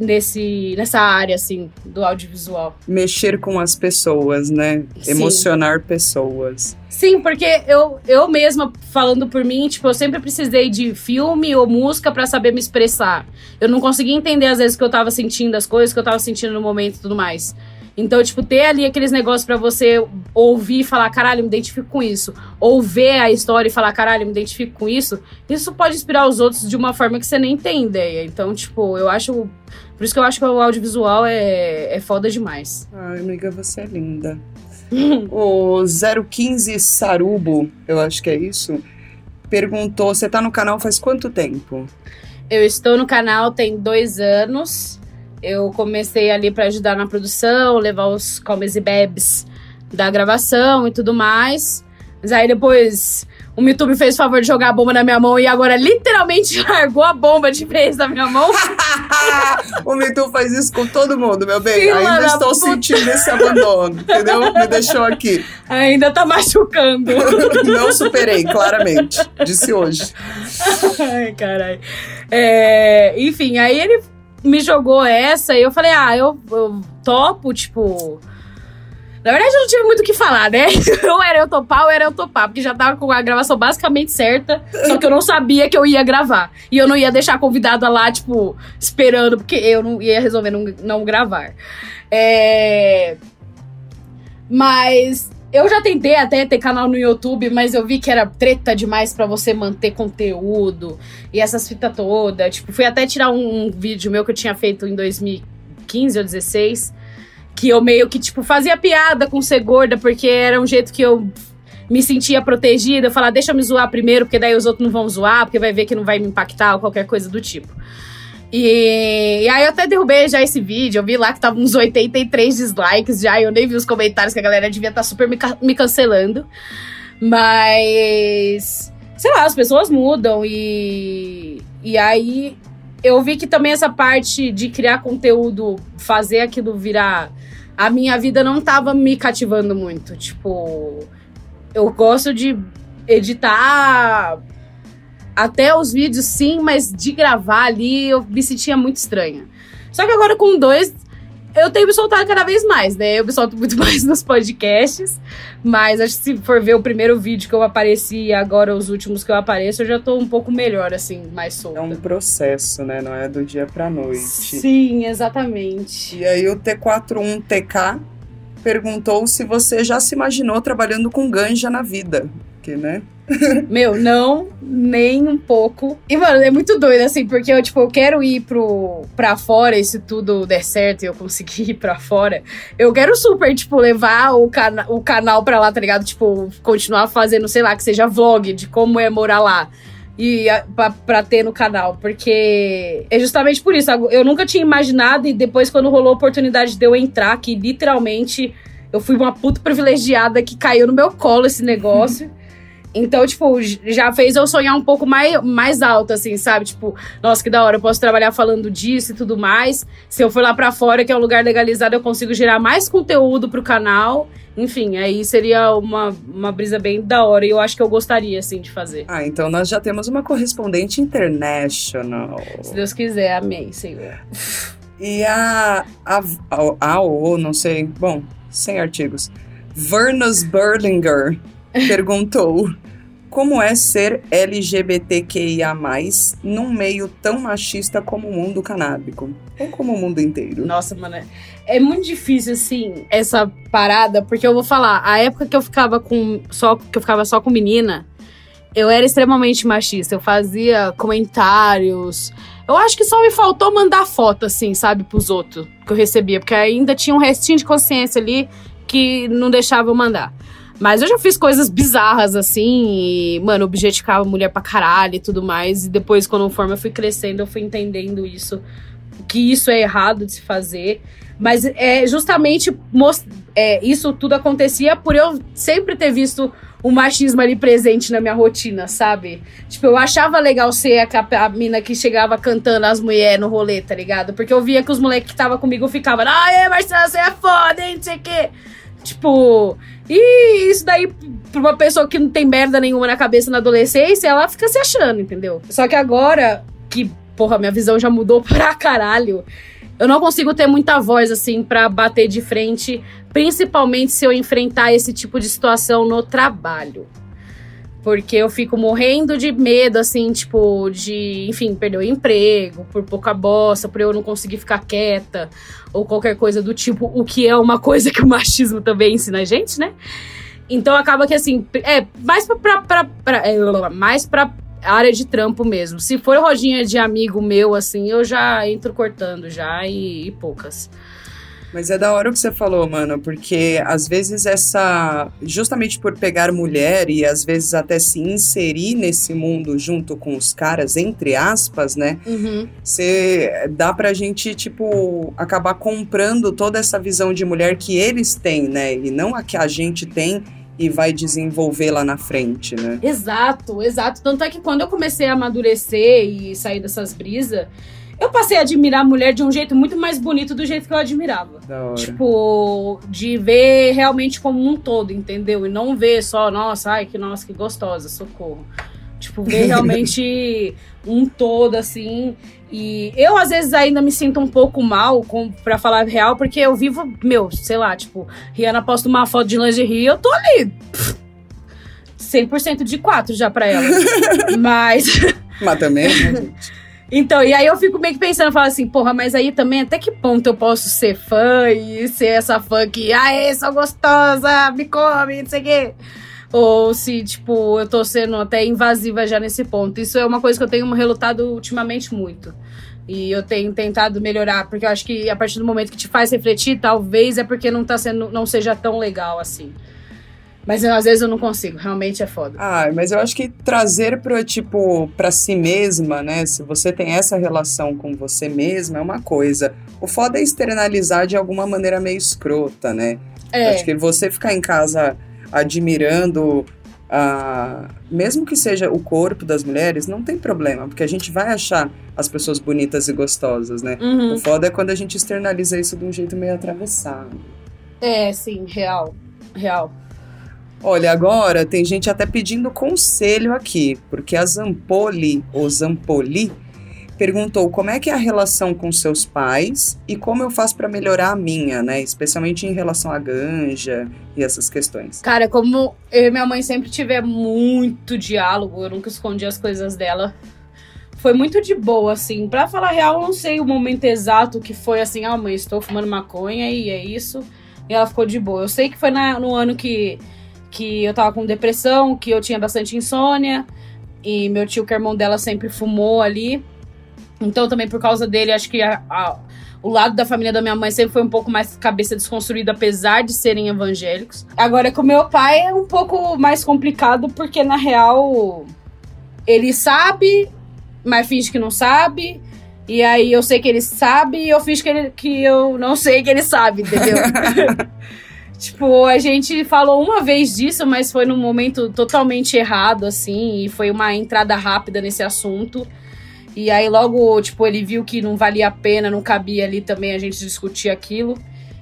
nesse, nessa área, assim, do audiovisual. Mexer com as pessoas, né? Sim. Emocionar pessoas. Sim, porque eu, eu mesma, falando por mim, tipo, eu sempre precisei de filme ou música pra saber me expressar. Eu não conseguia entender, às vezes, o que eu tava sentindo, as coisas que eu tava sentindo no momento e tudo mais. Então, tipo, ter ali aqueles negócios pra você ouvir e falar, caralho, me identifico com isso. Ou ver a história e falar, caralho, me identifico com isso. Isso pode inspirar os outros de uma forma que você nem tem ideia. Então, tipo, eu acho. Por isso que eu acho que o audiovisual é, é foda demais. Ai, amiga, você é linda. (laughs) o 015 Sarubo, eu acho que é isso, perguntou: você tá no canal faz quanto tempo? Eu estou no canal tem dois anos. Eu comecei ali pra ajudar na produção, levar os comes e bebes da gravação e tudo mais. Mas aí depois o Mito me fez o favor de jogar a bomba na minha mão e agora literalmente (laughs) largou a bomba de vez da minha mão. (laughs) o Mitu faz isso com todo mundo, meu bem. Fila Ainda da estou puta. sentindo esse abandono, entendeu? Me deixou aqui. Ainda tá machucando. (laughs) Não superei, claramente. Disse hoje. Ai, caralho. É, enfim, aí ele me jogou essa e eu falei, ah, eu, eu topo, tipo. Na verdade, eu não tive muito o que falar, né? (laughs) Ou era eu topar ou era eu topar, porque já tava com a gravação basicamente certa, só que eu não sabia que eu ia gravar. E eu não ia deixar a convidada lá, tipo, esperando, porque eu não ia resolver não, não gravar. É. Mas eu já tentei até ter canal no YouTube, mas eu vi que era treta demais pra você manter conteúdo e essas fitas todas. Tipo, fui até tirar um, um vídeo meu que eu tinha feito em 2015 ou 16, que eu meio que, tipo, fazia piada com ser gorda, porque era um jeito que eu me sentia protegida. Eu falava, deixa eu me zoar primeiro, porque daí os outros não vão zoar, porque vai ver que não vai me impactar ou qualquer coisa do tipo. E, e aí eu até derrubei já esse vídeo, eu vi lá que tava uns 83 dislikes já, eu nem vi os comentários que a galera devia estar super me, me cancelando. Mas, sei lá, as pessoas mudam e, e aí eu vi que também essa parte de criar conteúdo, fazer aquilo virar a minha vida não tava me cativando muito. Tipo, eu gosto de editar até os vídeos, sim, mas de gravar ali eu me sentia muito estranha. Só que agora com dois, eu tenho me soltado cada vez mais, né? Eu me solto muito (laughs) mais nos podcasts, mas acho que se for ver o primeiro vídeo que eu apareci e agora os últimos que eu apareço, eu já tô um pouco melhor, assim, mais solta. É um processo, né? Não é do dia pra noite. Sim, exatamente. E aí o T41TK perguntou se você já se imaginou trabalhando com ganja na vida. Né? (laughs) Meu, não, nem um pouco. E, mano, é muito doido, assim, porque eu, tipo, eu quero ir pro, pra fora e se tudo der certo e eu conseguir (laughs) ir pra fora. Eu quero super, tipo, levar o, cana o canal pra lá, tá ligado? Tipo, continuar fazendo, sei lá, que seja vlog de como é morar lá. E pra, pra ter no canal, porque é justamente por isso. Eu nunca tinha imaginado, e depois, quando rolou a oportunidade de eu entrar, que literalmente eu fui uma puta privilegiada que caiu no meu colo esse negócio. (laughs) Então, tipo, já fez eu sonhar um pouco mais, mais alto, assim, sabe? Tipo, nossa, que da hora, eu posso trabalhar falando disso e tudo mais. Se eu for lá pra fora, que é um lugar legalizado, eu consigo gerar mais conteúdo pro canal. Enfim, aí seria uma, uma brisa bem da hora e eu acho que eu gostaria, assim, de fazer. Ah, então nós já temos uma correspondente international. Se Deus quiser, amém, Senhor. E a. A, a, a ou não sei. Bom, sem artigos. Vernus Berlinger perguntou: Como é ser LGBTQIA, num meio tão machista como o mundo canábico? Ou como o mundo inteiro? Nossa, mano, é- muito difícil, assim, essa parada, porque eu vou falar, a época que eu ficava com. Só, que eu ficava só com menina, eu era extremamente machista. Eu fazia comentários. Eu acho que só me faltou mandar foto, assim, sabe, pros outros que eu recebia, porque ainda tinha um restinho de consciência ali que não deixava eu mandar. Mas eu já fiz coisas bizarras, assim, e, mano, objetificava mulher pra caralho e tudo mais. E depois, quando conforme eu fui crescendo, eu fui entendendo isso, que isso é errado de se fazer. Mas é justamente é, isso tudo acontecia por eu sempre ter visto o machismo ali presente na minha rotina, sabe? Tipo, eu achava legal ser a, a mina que chegava cantando as mulheres no rolê, tá ligado? Porque eu via que os moleques que tava comigo ficavam, ah, Marcelo, você é foda, hein, não sei o quê. Tipo, e isso daí, pra uma pessoa que não tem merda nenhuma na cabeça na adolescência, ela fica se achando, entendeu? Só que agora, que, porra, minha visão já mudou (laughs) pra caralho, eu não consigo ter muita voz, assim, pra bater de frente, principalmente se eu enfrentar esse tipo de situação no trabalho. Porque eu fico morrendo de medo, assim, tipo, de, enfim, perder o emprego, por pouca bosta, por eu não conseguir ficar quieta, ou qualquer coisa do tipo, o que é uma coisa que o machismo também ensina a gente, né? Então acaba que, assim, é mais pra, pra, pra, pra- é, mais pra área de trampo mesmo. Se for rodinha de amigo meu, assim, eu já entro cortando já e, e poucas. Mas é da hora o que você falou, mano, porque às vezes essa. Justamente por pegar mulher e às vezes até se inserir nesse mundo junto com os caras, entre aspas, né? Uhum. Você dá pra gente, tipo, acabar comprando toda essa visão de mulher que eles têm, né? E não a que a gente tem e vai desenvolver lá na frente, né? Exato, exato. Tanto é que quando eu comecei a amadurecer e sair dessas brisas, eu passei a admirar a mulher de um jeito muito mais bonito do jeito que eu admirava. Tipo, de ver realmente como um todo, entendeu? E não ver só, nossa, ai, que nossa, que gostosa, socorro. Tipo, ver (laughs) realmente um todo, assim. E eu, às vezes, ainda me sinto um pouco mal, com, pra falar real, porque eu vivo, meu, sei lá, tipo, Rihanna posta uma foto de lingerie, eu tô ali. pff, 100% de 4 já pra ela. (laughs) Mas. Mas também, né, gente? Então, e aí eu fico meio que pensando, eu falo assim, porra, mas aí também até que ponto eu posso ser fã e ser essa fã que, aê, sou gostosa, me come, não sei o quê. Ou se, tipo, eu tô sendo até invasiva já nesse ponto. Isso é uma coisa que eu tenho relutado ultimamente muito. E eu tenho tentado melhorar, porque eu acho que a partir do momento que te faz refletir, talvez é porque não tá sendo, não seja tão legal assim. Mas eu, às vezes eu não consigo, realmente é foda. Ah, mas eu acho que trazer para tipo para si mesma, né? Se você tem essa relação com você mesma é uma coisa. O foda é externalizar de alguma maneira meio escrota, né? É. Acho que você ficar em casa admirando a mesmo que seja o corpo das mulheres, não tem problema, porque a gente vai achar as pessoas bonitas e gostosas, né? Uhum. O foda é quando a gente externaliza isso de um jeito meio atravessado. É, sim, real. Real. Olha, agora tem gente até pedindo conselho aqui, porque a Zampoli, ou Zampoli, perguntou como é que é a relação com seus pais e como eu faço pra melhorar a minha, né? Especialmente em relação à ganja e essas questões. Cara, como eu e minha mãe sempre tiver muito diálogo, eu nunca escondi as coisas dela. Foi muito de boa, assim. Pra falar real, eu não sei o momento exato que foi assim, ah, mãe, estou fumando maconha e é isso. E ela ficou de boa. Eu sei que foi na- no ano que, que eu tava com depressão, que eu tinha bastante insônia. E meu tio, que é irmão dela, sempre fumou ali. Então, também por causa dele, acho que a- a- o lado da família da minha mãe sempre foi um pouco mais cabeça desconstruída, apesar de serem evangélicos. Agora, com meu pai é um pouco mais complicado, porque na real ele sabe, mas finge que não sabe. E aí eu sei que ele sabe e eu finge que, ele, que eu não sei que ele sabe, entendeu? (laughs) tipo, a gente falou uma vez disso, mas foi num momento totalmente errado, assim, e foi uma entrada rápida nesse assunto. E aí logo, tipo, ele viu que não valia a pena, não cabia ali também a gente discutir aquilo.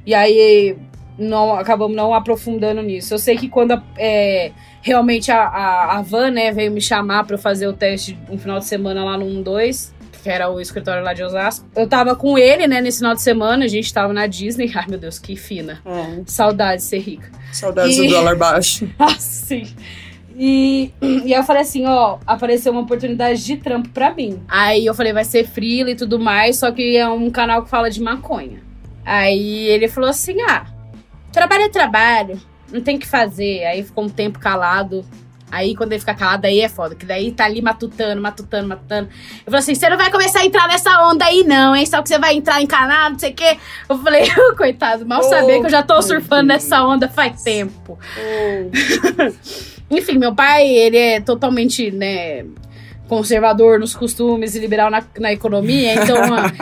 E aí não acabamos não aprofundando nisso. Eu sei que quando é, realmente a, a, a Van, né, veio me chamar eu fazer o teste um final de semana lá no 12, que era o escritório lá de Osasco. Eu tava com ele, né, nesse final de semana, a gente tava na Disney. (laughs) Ai, meu Deus, que fina. Saudade de ser rica. Saudades E- do dólar baixo. (laughs) Ah, sim. E, e eu falei assim, ó, apareceu uma oportunidade de trampo pra mim. Aí eu falei, vai ser freela e tudo mais, só que é um canal que fala de maconha. Aí ele falou assim, ah, trabalho é trabalho, não tem o que fazer. Aí ficou um tempo calado. Aí quando ele fica calado, aí é foda. Que daí tá ali matutando, matutando, matutando. Eu falei assim: você não vai começar a entrar nessa onda aí, não, hein? Só que você vai entrar encanado, não sei o quê. Eu falei, (laughs) coitado, mal Oh, saber que eu já tô surfando Deus. nessa onda faz tempo. (laughs) Enfim, meu pai, ele é totalmente, né, conservador nos costumes e liberal na, na economia. Então,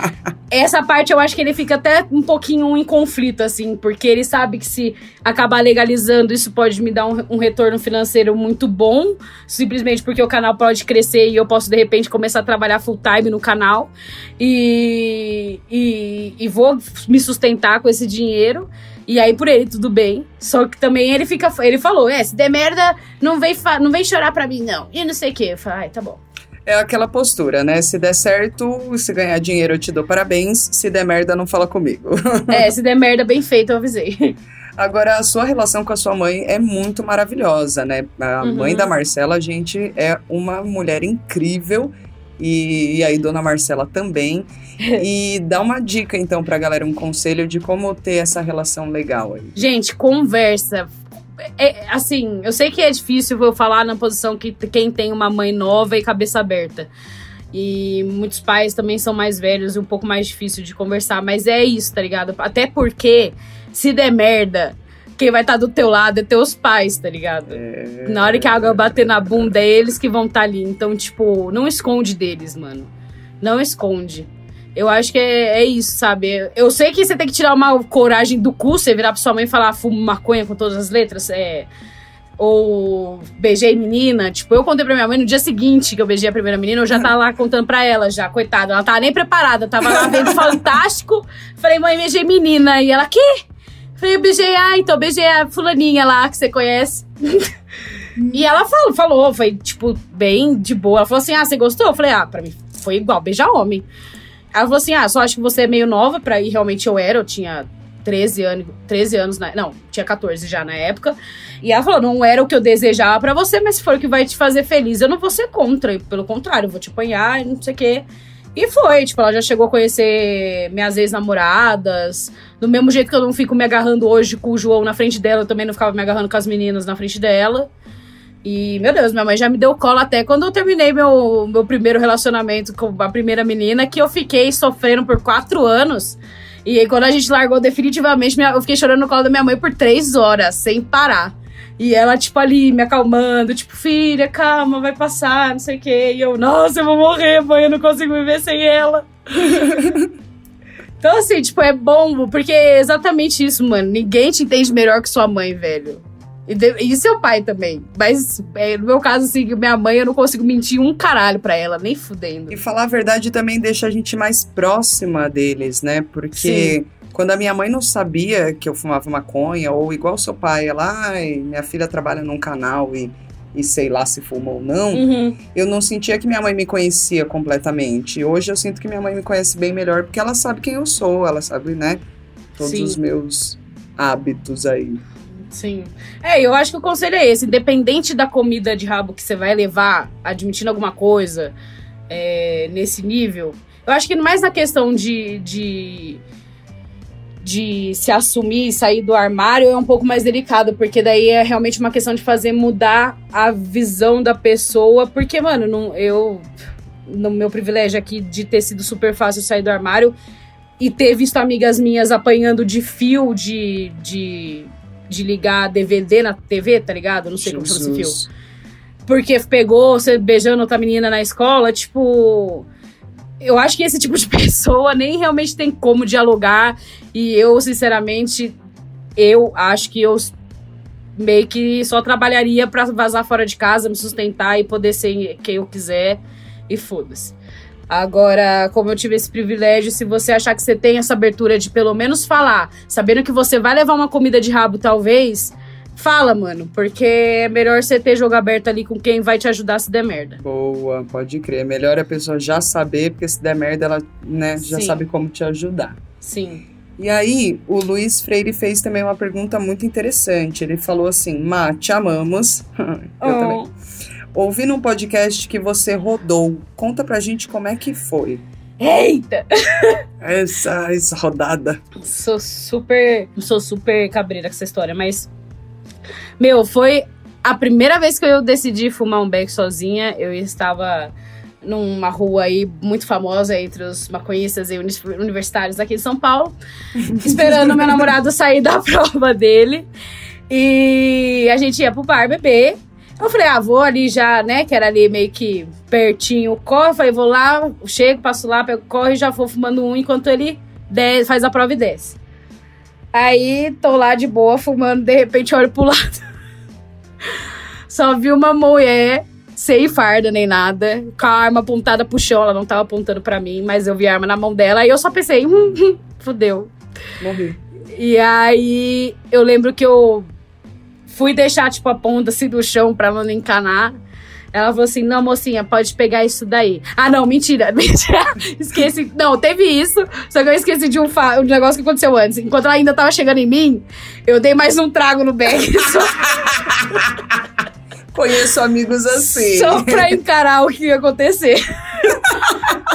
(laughs) essa parte eu acho que ele fica até um pouquinho em conflito, assim, porque ele sabe que se acabar legalizando, isso pode me dar um, um retorno financeiro muito bom, simplesmente porque o canal pode crescer e eu posso, de repente, começar a trabalhar full time no canal e, e, e vou me sustentar com esse dinheiro. E aí, por ele, tudo bem. Só que também ele fica. Ele falou: é, se der merda, não vem, não vem chorar pra mim, não. E não sei o quê. Eu falei, ai, tá bom. É aquela postura, né? Se der certo, se ganhar dinheiro, eu te dou parabéns. Se der merda, não fala comigo. (laughs) É, se der merda bem feito, eu avisei. Agora, a sua relação com a sua mãe é muito maravilhosa, né? A Uhum. mãe da Marcela, gente, é uma mulher incrível. E, e aí, dona Marcela também. e (laughs) dá uma dica, então, pra galera, um conselho de como ter essa relação legal aí. Gente, conversa. É, assim, eu sei que é difícil eu falar na posição que quem tem uma mãe nova e cabeça aberta. E muitos pais também são mais velhos e um pouco mais difícil de conversar. Mas é isso, tá ligado? Até porque, se der merda, quem vai estar do teu lado é teus pais, tá ligado? Na hora que a água bater na bunda, é eles que vão estar ali. Então, tipo, não esconde deles, mano. Não esconde. Eu acho que é, é isso, sabe? Eu sei que você tem que tirar uma coragem do cu, você virar pra sua mãe e falar fumo maconha com todas as letras, é. Ou beijei menina. Tipo, eu contei pra minha mãe no dia seguinte que eu beijei a primeira menina, eu já tava lá contando pra ela já, coitada. Ela tava nem preparada, tava lá vendo (laughs) Fantástico. Falei, mãe, beijei menina. E ela, quê? Falei, eu beijei, ah, então beijei a fulaninha lá que você conhece. e ela falou, falou, foi, tipo, bem de boa. Ela falou assim, ah, você gostou? Eu falei, ah, pra mim foi igual beijar homem. Ela falou assim, ah, só acho que você é meio nova pra ir. Realmente eu era, eu tinha 13 anos, 13 anos, na, não, tinha 14 já na época. E ela falou, não era o que eu desejava pra você, mas se for o que vai te fazer feliz, eu não vou ser contra. Pelo contrário, eu vou te apanhar, e não sei o quê. E foi, tipo, ela já chegou a conhecer minhas ex-namoradas. Do mesmo jeito que eu não fico me agarrando hoje com o João na frente dela, eu também não ficava me agarrando com as meninas na frente dela. E, meu Deus, minha mãe já me deu cola até quando eu terminei meu, meu primeiro relacionamento com a primeira menina, que eu fiquei sofrendo por quatro anos. E aí, quando a gente largou definitivamente, eu fiquei chorando no colo da minha mãe por três horas, sem parar. E ela, tipo, ali, me acalmando, tipo, filha, calma, vai passar, não sei o quê. E eu, nossa, eu vou morrer, mãe, eu não consigo viver sem ela. (laughs) então, assim, tipo, é bom, porque é exatamente isso, mano. Ninguém te entende melhor que sua mãe, velho. E, de- e seu pai também. Mas, é, no meu caso, assim, minha mãe, eu não consigo mentir um caralho pra ela, nem fudendo. E falar a verdade também deixa a gente mais próxima deles, né? Porque quando a minha mãe não sabia que eu fumava maconha, ou igual seu pai, ela, ai, minha filha trabalha num canal e, e sei lá se fuma ou não, Uhum. eu não sentia que minha mãe me conhecia completamente. Hoje eu sinto que minha mãe me conhece bem melhor porque ela sabe quem eu sou, ela sabe, né? Todos Sim. os meus hábitos aí. Sim. É, eu acho que o conselho é esse. Independente da comida de rabo que você vai levar, admitindo alguma coisa é, nesse nível, eu acho que mais na questão de, de, de se assumir e sair do armário é um pouco mais delicado, porque daí é realmente uma questão de fazer mudar a visão da pessoa. Porque, mano, não, eu. No meu privilégio aqui de ter sido super fácil sair do armário e ter visto amigas minhas apanhando de fio de, de, de ligar DVD na TV, tá ligado? Não sei como chama esse fio. Jesus. Porque pegou você beijando outra menina na escola, tipo. Eu acho que esse tipo de (laughs) pessoa nem realmente tem como dialogar. E eu, sinceramente, eu acho que eu meio que só trabalharia pra vazar fora de casa, me sustentar e poder ser quem eu quiser. E foda-se. Agora, como eu tive esse privilégio, se você achar que você tem essa abertura de pelo menos falar, sabendo que você vai levar uma comida de rabo, talvez, fala, mano. Porque é melhor você ter jogo aberto ali com quem vai te ajudar se der merda. Boa, pode crer. Melhor a pessoa já saber, porque se der merda, ela né, já Sim. sabe como te ajudar. Sim. E aí, o Luiz Freire fez também uma pergunta muito interessante. Ele falou assim: Má, te amamos. (laughs) Eu Oh. também. Ouvi num podcast que você rodou. Conta pra gente como é que foi Eita! (laughs) essa, essa rodada. Sou super. Sou super cabreira com essa história, mas. Meu, foi A primeira vez que eu decidi fumar um beck sozinha, eu estava numa rua aí muito famosa entre os maconhistas e uni- universitários aqui de São Paulo, (laughs) esperando meu namorado sair da (laughs) prova dele. E a gente ia pro bar beber. Eu falei, ah, vou ali já, né? Que era ali meio que pertinho o corre. Falei, vou lá, chego, passo lá, pego o corre e já vou fumando um enquanto ele desce, faz a prova e desce. Aí tô lá de boa, fumando, de repente olho pro (laughs) lado. Só vi uma mulher sem farda nem nada, com a arma apontada pro chão, ela não tava apontando pra mim, mas eu vi a arma na mão dela, aí eu só pensei, hum, hum, fudeu. Morri. E aí eu lembro que eu fui deixar, tipo, a ponta assim do chão pra ela não encanar. Ela falou assim: não, mocinha, pode pegar isso daí. Ah, não, mentira, (laughs) mentira. Esqueci. Não, teve isso. Só que eu esqueci de um, fa- um negócio que aconteceu antes. Enquanto ela ainda tava chegando em mim, eu dei mais um trago no bag. (laughs) Só, Conheço amigos assim. só pra encarar o que ia acontecer. (laughs)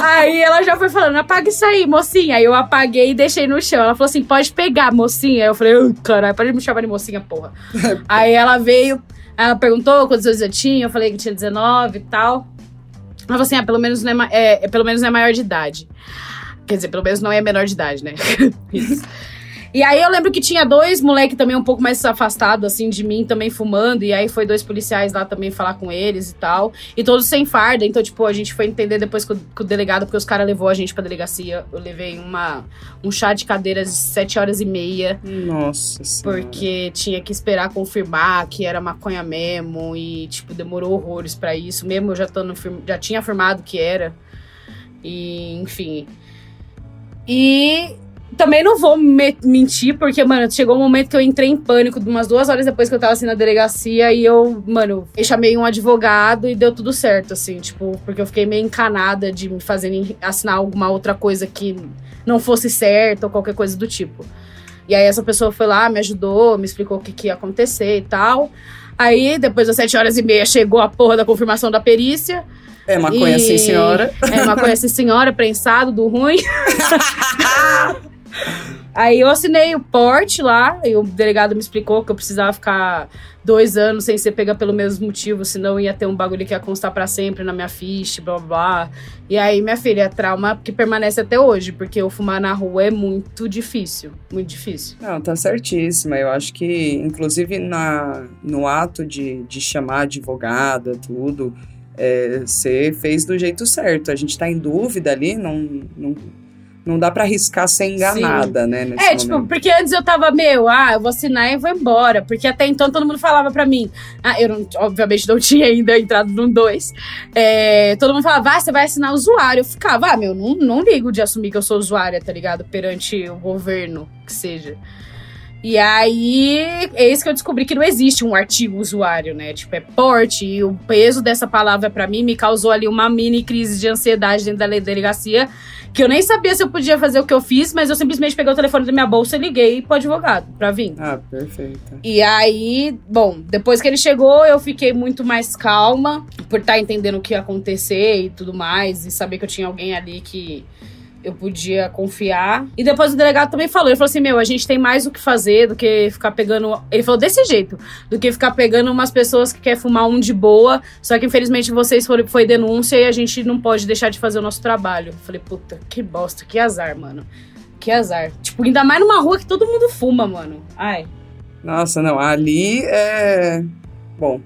aí ela já foi falando: apaga isso aí, mocinha. Aí eu apaguei e deixei no chão. Ela falou assim: pode pegar, mocinha. Aí eu falei: "Ai, caralho, pode me chamar de mocinha, porra. (laughs) aí ela veio, ela perguntou quantos anos eu tinha. Eu falei que tinha 19 e tal. Ela falou assim: ah, pelo menos não é, é, é- pelo menos não é maior de idade. Quer dizer, pelo menos não é menor de idade, né? (laughs) Isso. E aí eu lembro que tinha dois moleques também um pouco mais afastados, assim, de mim, também fumando. E aí foi dois policiais lá também falar com eles e tal. E todos sem farda. Então, tipo, a gente foi entender depois com, o delegado, porque os caras levou a gente pra delegacia. Eu levei uma, um chá de cadeiras de sete horas e meia. Nossa senhora. Porque tinha que esperar confirmar que era maconha mesmo. E, tipo, demorou horrores pra isso. Mesmo eu já, tando, já tinha afirmado que era. E, enfim. E também não vou me- mentir, porque, mano, chegou um momento que eu entrei em pânico, umas duas horas depois que eu tava assim na delegacia, e eu, mano, eu chamei um advogado e deu tudo certo, assim, tipo, porque eu fiquei meio encanada de me fazerem assinar alguma outra coisa que não fosse certo ou qualquer coisa do tipo. E aí essa pessoa foi lá, me ajudou, me explicou o que, que ia acontecer e tal. Aí, depois das sete horas e meia, chegou a porra da confirmação da perícia. É maconha E- sim, senhora. É, maconha sim, senhora, prensado, do ruim. (laughs) Aí eu assinei o porte lá, e o delegado me explicou que eu precisava ficar dois anos sem ser pega pelo mesmo motivo, senão ia ter um bagulho que ia constar pra sempre na minha ficha, blá blá blá. E aí, minha filha, é trauma que permanece até hoje, porque eu fumar na rua é muito difícil, muito difícil. Não, tá certíssima. Eu acho que, inclusive, na, no ato de, de chamar advogada, tudo, é, você fez do jeito certo. A gente tá em dúvida ali, não, não, não dá pra arriscar ser enganada, né? Nesse É, tipo, momento. porque antes eu tava, meu, ah, eu vou assinar e vou embora. Porque até então todo mundo falava pra mim. Ah, eu não, obviamente não (laughs) tinha ainda entrado no 2. todo mundo falava, ah, você vai assinar usuário. Eu ficava, ah, meu, não, não ligo de assumir que eu sou usuária, tá ligado? Perante o governo, que seja. E aí, é isso que eu descobri que não existe um artigo usuário, né? Tipo, é porte. E o peso dessa palavra pra mim me causou ali uma mini crise de ansiedade dentro da delegacia que eu nem sabia se eu podia fazer o que eu fiz, mas eu simplesmente peguei o telefone da minha bolsa e liguei pro advogado pra vir. Ah, perfeita. E aí, bom, depois que ele chegou, eu fiquei muito mais calma por estar entendendo o que ia acontecer e tudo mais, e saber que eu tinha alguém ali que eu podia confiar. E depois o delegado também falou, ele falou assim, meu, a gente tem mais o que fazer do que ficar pegando... Ele falou desse jeito, do que ficar pegando umas pessoas que quer fumar um de boa, só que infelizmente vocês foram, foi denúncia e a gente não pode deixar de fazer o nosso trabalho. Eu falei, puta, que bosta, que azar, mano. Que azar. Tipo, ainda mais numa rua que todo mundo fuma, mano. Ai. Nossa, não, ali é. Bom,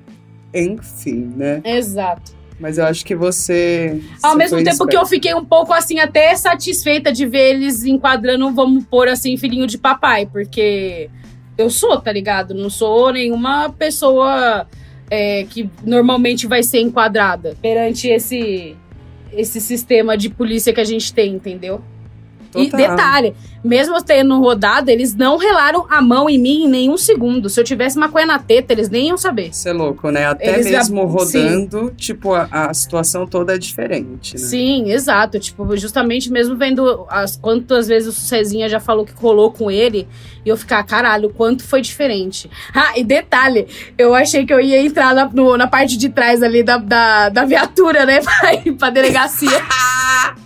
enfim, né? Exato. Mas eu acho que você. Ao você mesmo tempo que eu fiquei um pouco assim, até satisfeita de ver eles enquadrando, vamos pôr assim, filhinho de papai, porque eu sou, tá ligado? Não sou nenhuma pessoa é, que normalmente vai ser enquadrada perante esse, esse sistema de polícia que a gente tem, entendeu? E detalhe, mesmo tendo rodado, eles não relaram a mão em mim em nenhum segundo. Se eu tivesse maconha na teta, eles nem iam saber. Isso é louco, né? Até Eles já- mesmo rodando, tipo, a, a situação toda é diferente, né? Sim, exato. Tipo, justamente mesmo vendo as quantas vezes o Cezinha já falou que rolou com ele, e eu ficar, caralho, quanto foi diferente. (laughs) Ah, e detalhe, eu achei que eu ia entrar na, no- na parte de trás ali da, da, da viatura, né? (laughs) Pra ir pra delegacia. (laughs)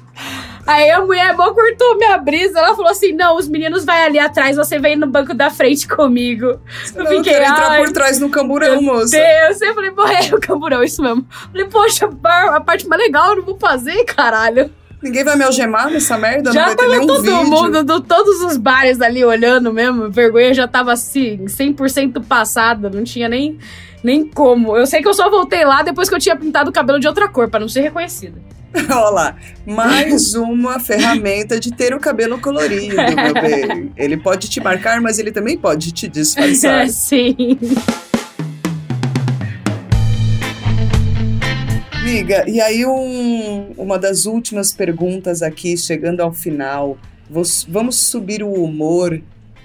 Aí a mulher mó cortou minha brisa. Ela falou assim: não, os meninos vai ali atrás, você vem no banco da frente comigo. Eu quero entrar "Ai, por trás no camburão, meu moça. Deus, eu falei, morreu o camburão, isso mesmo. Falei, poxa, a parte mais legal eu não vou fazer, caralho. Ninguém vai me algemar nessa merda? não já vai ter tava todo vídeo. mundo, do, todos os bares ali olhando mesmo. A vergonha já tava assim, 100% passada, não tinha nem, nem como. Eu sei que eu só voltei lá depois que eu tinha pintado o cabelo de outra cor, pra não ser reconhecida. (laughs) Olha lá, mais uma ferramenta de ter o cabelo colorido, meu (laughs) bem. Ele pode te marcar, mas ele também pode te disfarçar. É, (laughs) sim. Amiga, e aí um- uma das últimas perguntas aqui, chegando ao final. Vamos subir o humor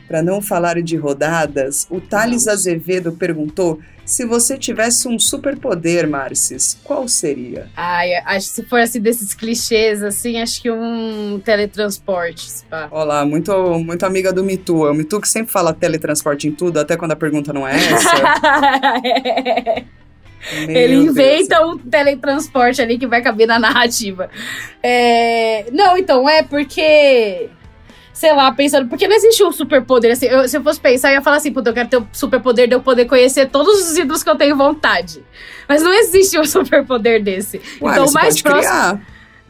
para não falar de rodadas. O Thales Azevedo perguntou se você tivesse um superpoder, Marcis, qual seria? Ai, acho que se for assim desses clichês, assim, acho que um teletransporte, pá. Olá, muito, muito amiga do Mitu. É o Mitu que sempre fala teletransporte em tudo, até quando a pergunta não é essa. (laughs) (laughs) Meu Ele Deus. inventa um teletransporte ali que vai caber na narrativa. É, Não, então, é porque. Sei lá, pensando. Porque não existe um superpoder. Assim, eu- se eu fosse pensar, eu ia falar assim: puta, eu quero ter o superpoder de eu poder conhecer todos os ídolos que eu tenho vontade. Mas não existe um (laughs) superpoder desse. Ué, então, o mais próximo. criar.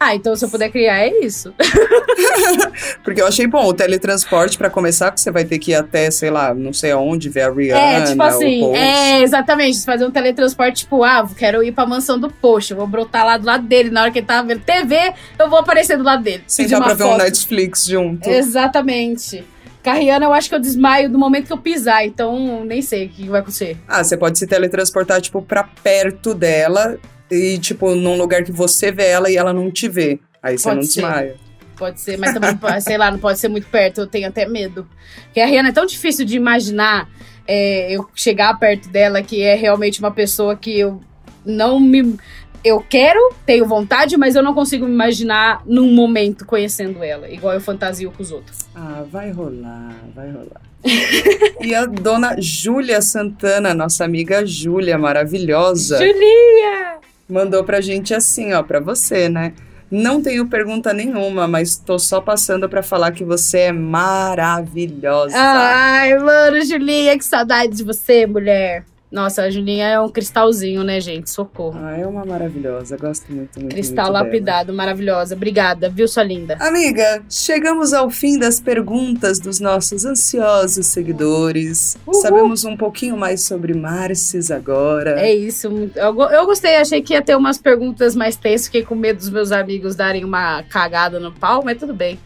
Ah, então se eu puder criar, é isso. (laughs) Porque eu achei bom o teletransporte pra começar, que você vai ter que ir até, sei lá, não sei aonde, ver a Rihanna. É, tipo assim, é, exatamente. Fazer um teletransporte, tipo, ah, quero ir pra mansão do Poxa, eu vou brotar lá do lado dele. Na hora que ele tava vendo TV, eu vou aparecer do lado dele. Sentar uma pra ver um foto. Netflix junto. Exatamente. Carriana, eu acho que eu desmaio no momento que eu pisar, então nem sei o que vai acontecer. Ah, você pode se teletransportar, tipo, pra perto dela e, tipo, num lugar que você vê ela e ela não te vê. Aí você Pode não ser. desmaia. Pode ser, mas também, (laughs) sei lá, não pode ser muito perto, eu tenho até medo. Porque a Rihanna é tão difícil de imaginar é, eu chegar perto dela, que é realmente uma pessoa que eu não me. Eu quero, tenho vontade, mas eu não consigo me imaginar num momento conhecendo ela, igual eu fantasio com os outros. Ah, vai rolar, vai rolar. (laughs) e a dona Júlia Santana, nossa amiga Júlia, maravilhosa, Julia! Mandou pra gente assim, ó, pra você, né? Não tenho pergunta nenhuma, mas tô só passando pra falar que você é maravilhosa. Ai, mano, Julinha, que saudade de você, mulher. Nossa, a Julinha é um cristalzinho, né, gente? Socorro. Ah, é uma maravilhosa. Gosto muito, muito, Cristal muito dela. lapidado, maravilhosa. Obrigada, viu, sua linda? Amiga, chegamos ao fim das perguntas dos nossos ansiosos seguidores. Uhul. Sabemos um pouquinho mais sobre Marcis agora. É isso. Eu, eu gostei, achei que ia ter umas perguntas mais tensas. Fiquei com medo dos meus amigos darem uma cagada no pau, mas tudo bem.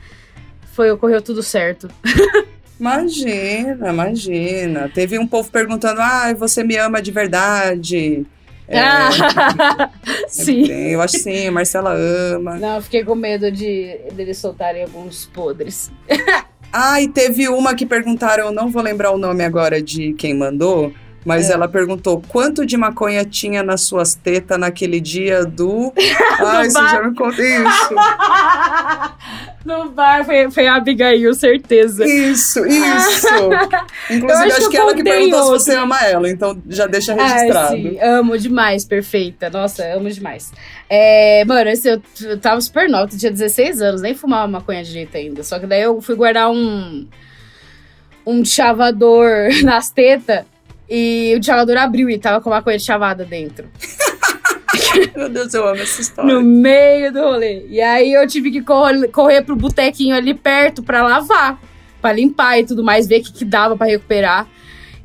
Foi, ocorreu tudo certo. (laughs) Imagina, imagina. Teve um povo perguntando: ah, você me ama de verdade? É, Ah, (laughs) sim. tem. Eu acho sim, Marcela ama. Não, eu fiquei com medo de deles soltarem alguns podres. (laughs) Ah, e teve uma que perguntaram, eu não vou lembrar o nome agora de quem mandou, mas É. ela perguntou quanto de maconha tinha nas suas tetas naquele dia do. (laughs) Ai, você já me contou isso. (laughs) no bar foi, foi a Abigail, certeza. Isso, isso. (laughs) Eu Inclusive, acho acho, que eu ela que perguntou outro. se você ama ela, então já deixa Ai, registrado. sim, amo demais, perfeita. Nossa, amo demais. É, mano, esse, eu, eu tava super nova, tinha 16 anos, nem fumava maconha direito ainda. Só que daí eu fui guardar um. um chavador nas tetas e o chavador abriu e tava com maconha de chavada dentro. (laughs) Meu Deus, eu amo essa história. No meio do rolê. E aí eu tive que correr, correr pro botequinho ali perto pra lavar, pra limpar e tudo mais, ver o que, que dava pra recuperar.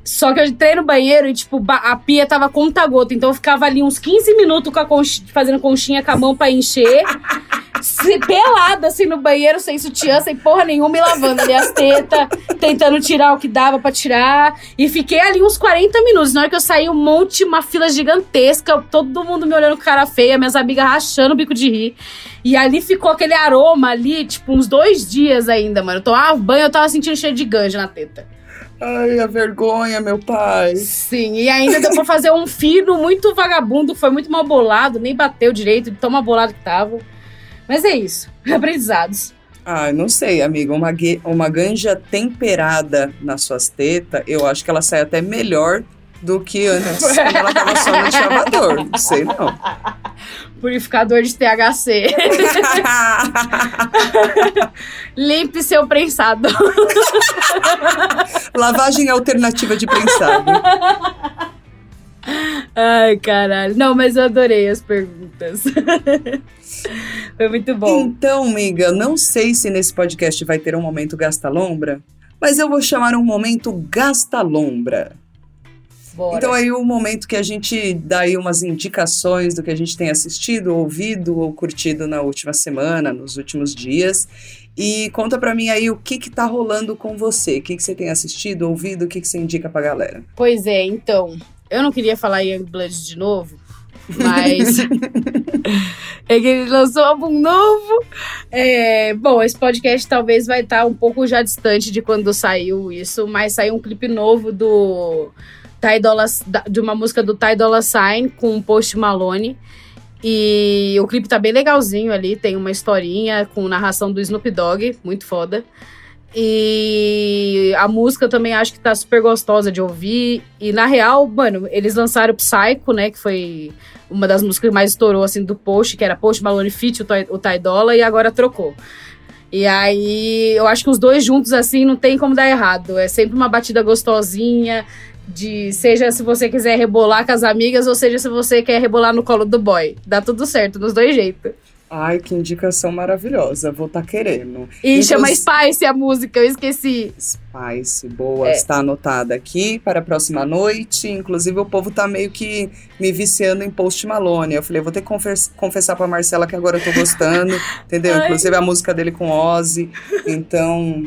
Só que eu entrei no banheiro e, tipo, a pia tava conta-gota. Então eu ficava ali uns 15 minutos com a conch- fazendo conchinha com a mão pra encher. (laughs) se- pelada, assim, no banheiro, sem sutiã, sem porra nenhuma, e lavando ali as tetas, tentando tirar o que dava pra tirar. E fiquei ali uns 40 minutos. Na hora que eu saí, um monte, uma fila gigantesca, todo mundo me olhando com cara feia, minhas amigas rachando o bico de rir. E ali ficou aquele aroma ali, tipo, uns dois dias ainda, mano. Eu tomava banho, eu tava sentindo cheiro de ganja na teta. Ai, a vergonha, meu pai. Sim, e ainda deu pra fazer um fino muito vagabundo, foi muito mal bolado, nem bateu direito, de tão mal bolado que tava. Mas é isso, (laughs) aprendizados. Ah, não sei, amiga. Uma, uma ganja temperada nas suas tetas, eu acho que ela sai até melhor do que antes, quando (laughs) ela tava só no chavador. Não sei, não. (laughs) Purificador de THC. Limpe seu prensado. Lavagem alternativa de prensado. Ai, caralho. Não, mas eu adorei as perguntas. (laughs) Foi muito bom. Então, amiga, não sei se nesse podcast vai ter um momento gasta lombra, mas eu vou chamar um momento gasta lombra. Bora. Então aí o momento que a gente dá aí umas indicações do que a gente tem assistido, ouvido ou curtido na última semana, nos últimos dias. E conta pra mim aí o que que tá rolando com você, o que que você tem assistido, ouvido, o que que você indica pra galera. Pois é, então. Eu não queria falar Youngblood de novo, (laughs) mas. (laughs) é que ele lançou um álbum novo. É, bom, esse podcast talvez vai estar um pouco já distante de quando saiu isso, mas saiu um clipe novo do. Ty Dolla, de uma música do Ty Dolla Sign com o Post Malone. E o clipe tá bem legalzinho ali, tem uma historinha com narração do Snoop Dogg, muito foda. E a música também acho que tá super gostosa de ouvir. E na real, mano, eles lançaram Psycho, né? Que foi uma das músicas que mais estourou assim do Post, que era Post Malone Fit, o o Ty Dolla, e agora trocou. E aí, eu acho que os dois juntos, assim, não tem como dar errado. É sempre uma batida gostosinha, de seja se você quiser rebolar com as amigas, ou seja se você quer rebolar no colo do boy. Dá tudo certo, dos dois jeitos. Ai, que indicação maravilhosa, vou tá querendo. E chama Spice a música, eu esqueci. Spice, boa, É. está anotada aqui para a próxima noite. Inclusive, o povo tá meio que me viciando em Post Malone. Eu falei, vou ter que confers- confessar pra Marcela que agora eu tô gostando, (laughs) entendeu? Ai. Inclusive a música dele com Ozzy. Então.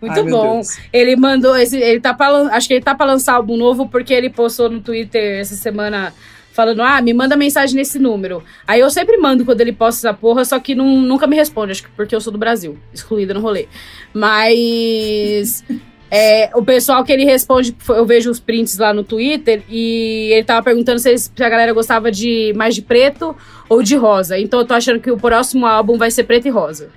Muito ai, bom. Ele mandou esse. Ele tá acho que ele tá pra lançar álbum novo porque ele postou no Twitter essa semana falando: ah, me manda mensagem nesse número. Aí eu sempre mando quando ele posta essa porra, só que não, nunca me responde, acho que porque eu sou do Brasil, excluída no rolê. Mas. (laughs) é, o pessoal que ele responde, eu vejo os prints lá no Twitter e ele tava perguntando se, eles- se a galera gostava de mais de preto ou de rosa. Então eu tô achando que o próximo álbum vai ser preto e rosa.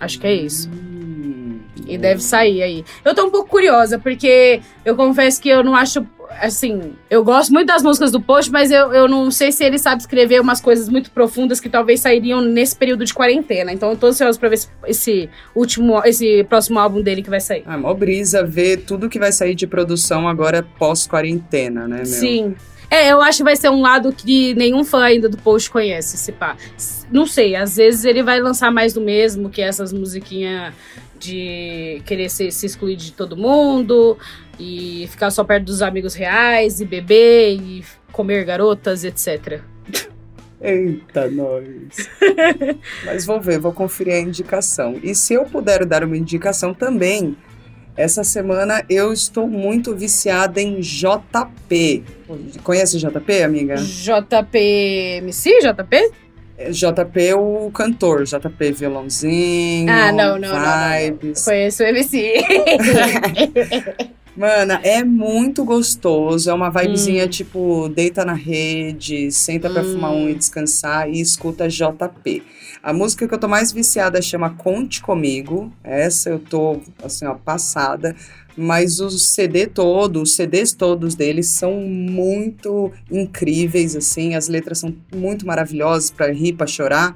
Acho que é isso. Hum, E deve sair aí. Eu tô um pouco curiosa, porque eu confesso que eu não acho. Assim, eu gosto muito das músicas do Post, mas eu, eu não sei se ele sabe escrever umas coisas muito profundas que talvez sairiam nesse período de quarentena. Então eu tô ansiosa pra ver esse, esse último, esse próximo álbum dele que vai sair. Ah, mó brisa ver tudo que vai sair de produção agora pós-quarentena, né, meu? Sim. É, eu acho que vai ser um lado que nenhum fã ainda do Post conhece, se pá. Não sei, às vezes ele vai lançar mais do mesmo, que é essas musiquinhas de querer se, se excluir de todo mundo e ficar só perto dos amigos reais e beber e comer garotas, etc. Eita, nós. (laughs) Mas vou ver, vou conferir a indicação. E se eu puder dar uma indicação também, essa semana eu estou muito viciada em JP. Conhece JP, amiga? JP MC? JP? JP, o cantor. JP violãozinho. Ah, não, não, não, não, não. vibes. Conheço o MC. (laughs) Mana, é muito gostoso. É uma vibezinha Hum. tipo, deita na rede, senta pra Hum. fumar um e descansar e escuta JP. A música que eu tô mais viciada chama Conte Comigo. Essa eu tô, assim, ó, passada. Mas o CD todo, os CDs todos deles são muito incríveis, assim. As letras são muito maravilhosas pra rir, pra chorar.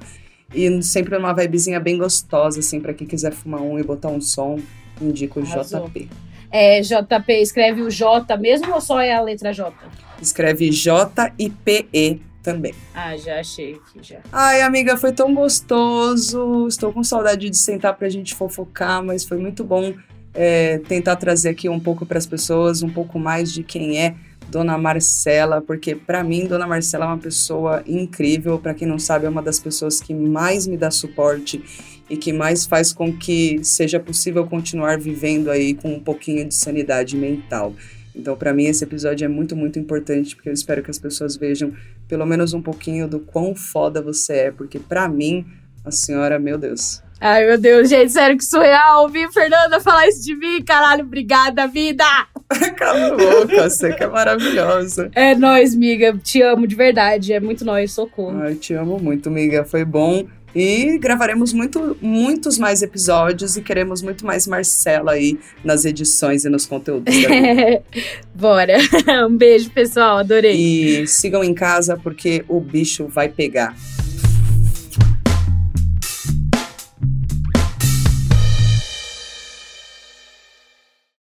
E sempre uma vibezinha bem gostosa, assim, pra quem quiser fumar um e botar um som. Indico o. JP. É, JP, escreve o J mesmo ou só é a letra J? Escreve J e P-E também. Ah, já achei aqui, já. Ai, amiga, foi tão gostoso. Estou com saudade de sentar pra gente fofocar, mas foi muito bom é, tentar trazer aqui um pouco para as pessoas, um pouco mais de quem é Dona Marcela, porque pra mim Dona Marcela é uma pessoa incrível. Pra quem não sabe, é uma das pessoas que mais me dá suporte e que mais faz com que seja possível continuar vivendo aí com um pouquinho de sanidade mental. Então, pra mim, esse episódio é muito, muito importante, porque eu espero que as pessoas vejam pelo menos um pouquinho do quão foda você é, porque pra mim, a senhora, meu Deus. Ai, meu Deus, gente, sério que surreal ouvir Fernanda falar isso de mim, caralho, obrigada, vida! (laughs) Cala a boca, você que é maravilhosa. É nóis, miga, te amo de verdade, é muito nóis, socorro. Ai, te amo muito, miga, foi bom. E gravaremos muito, muitos mais episódios e queremos muito mais Marcela aí nas edições e nos conteúdos. (laughs) Bora. (laughs) um beijo, pessoal. Adorei. E sigam em casa porque o bicho vai pegar.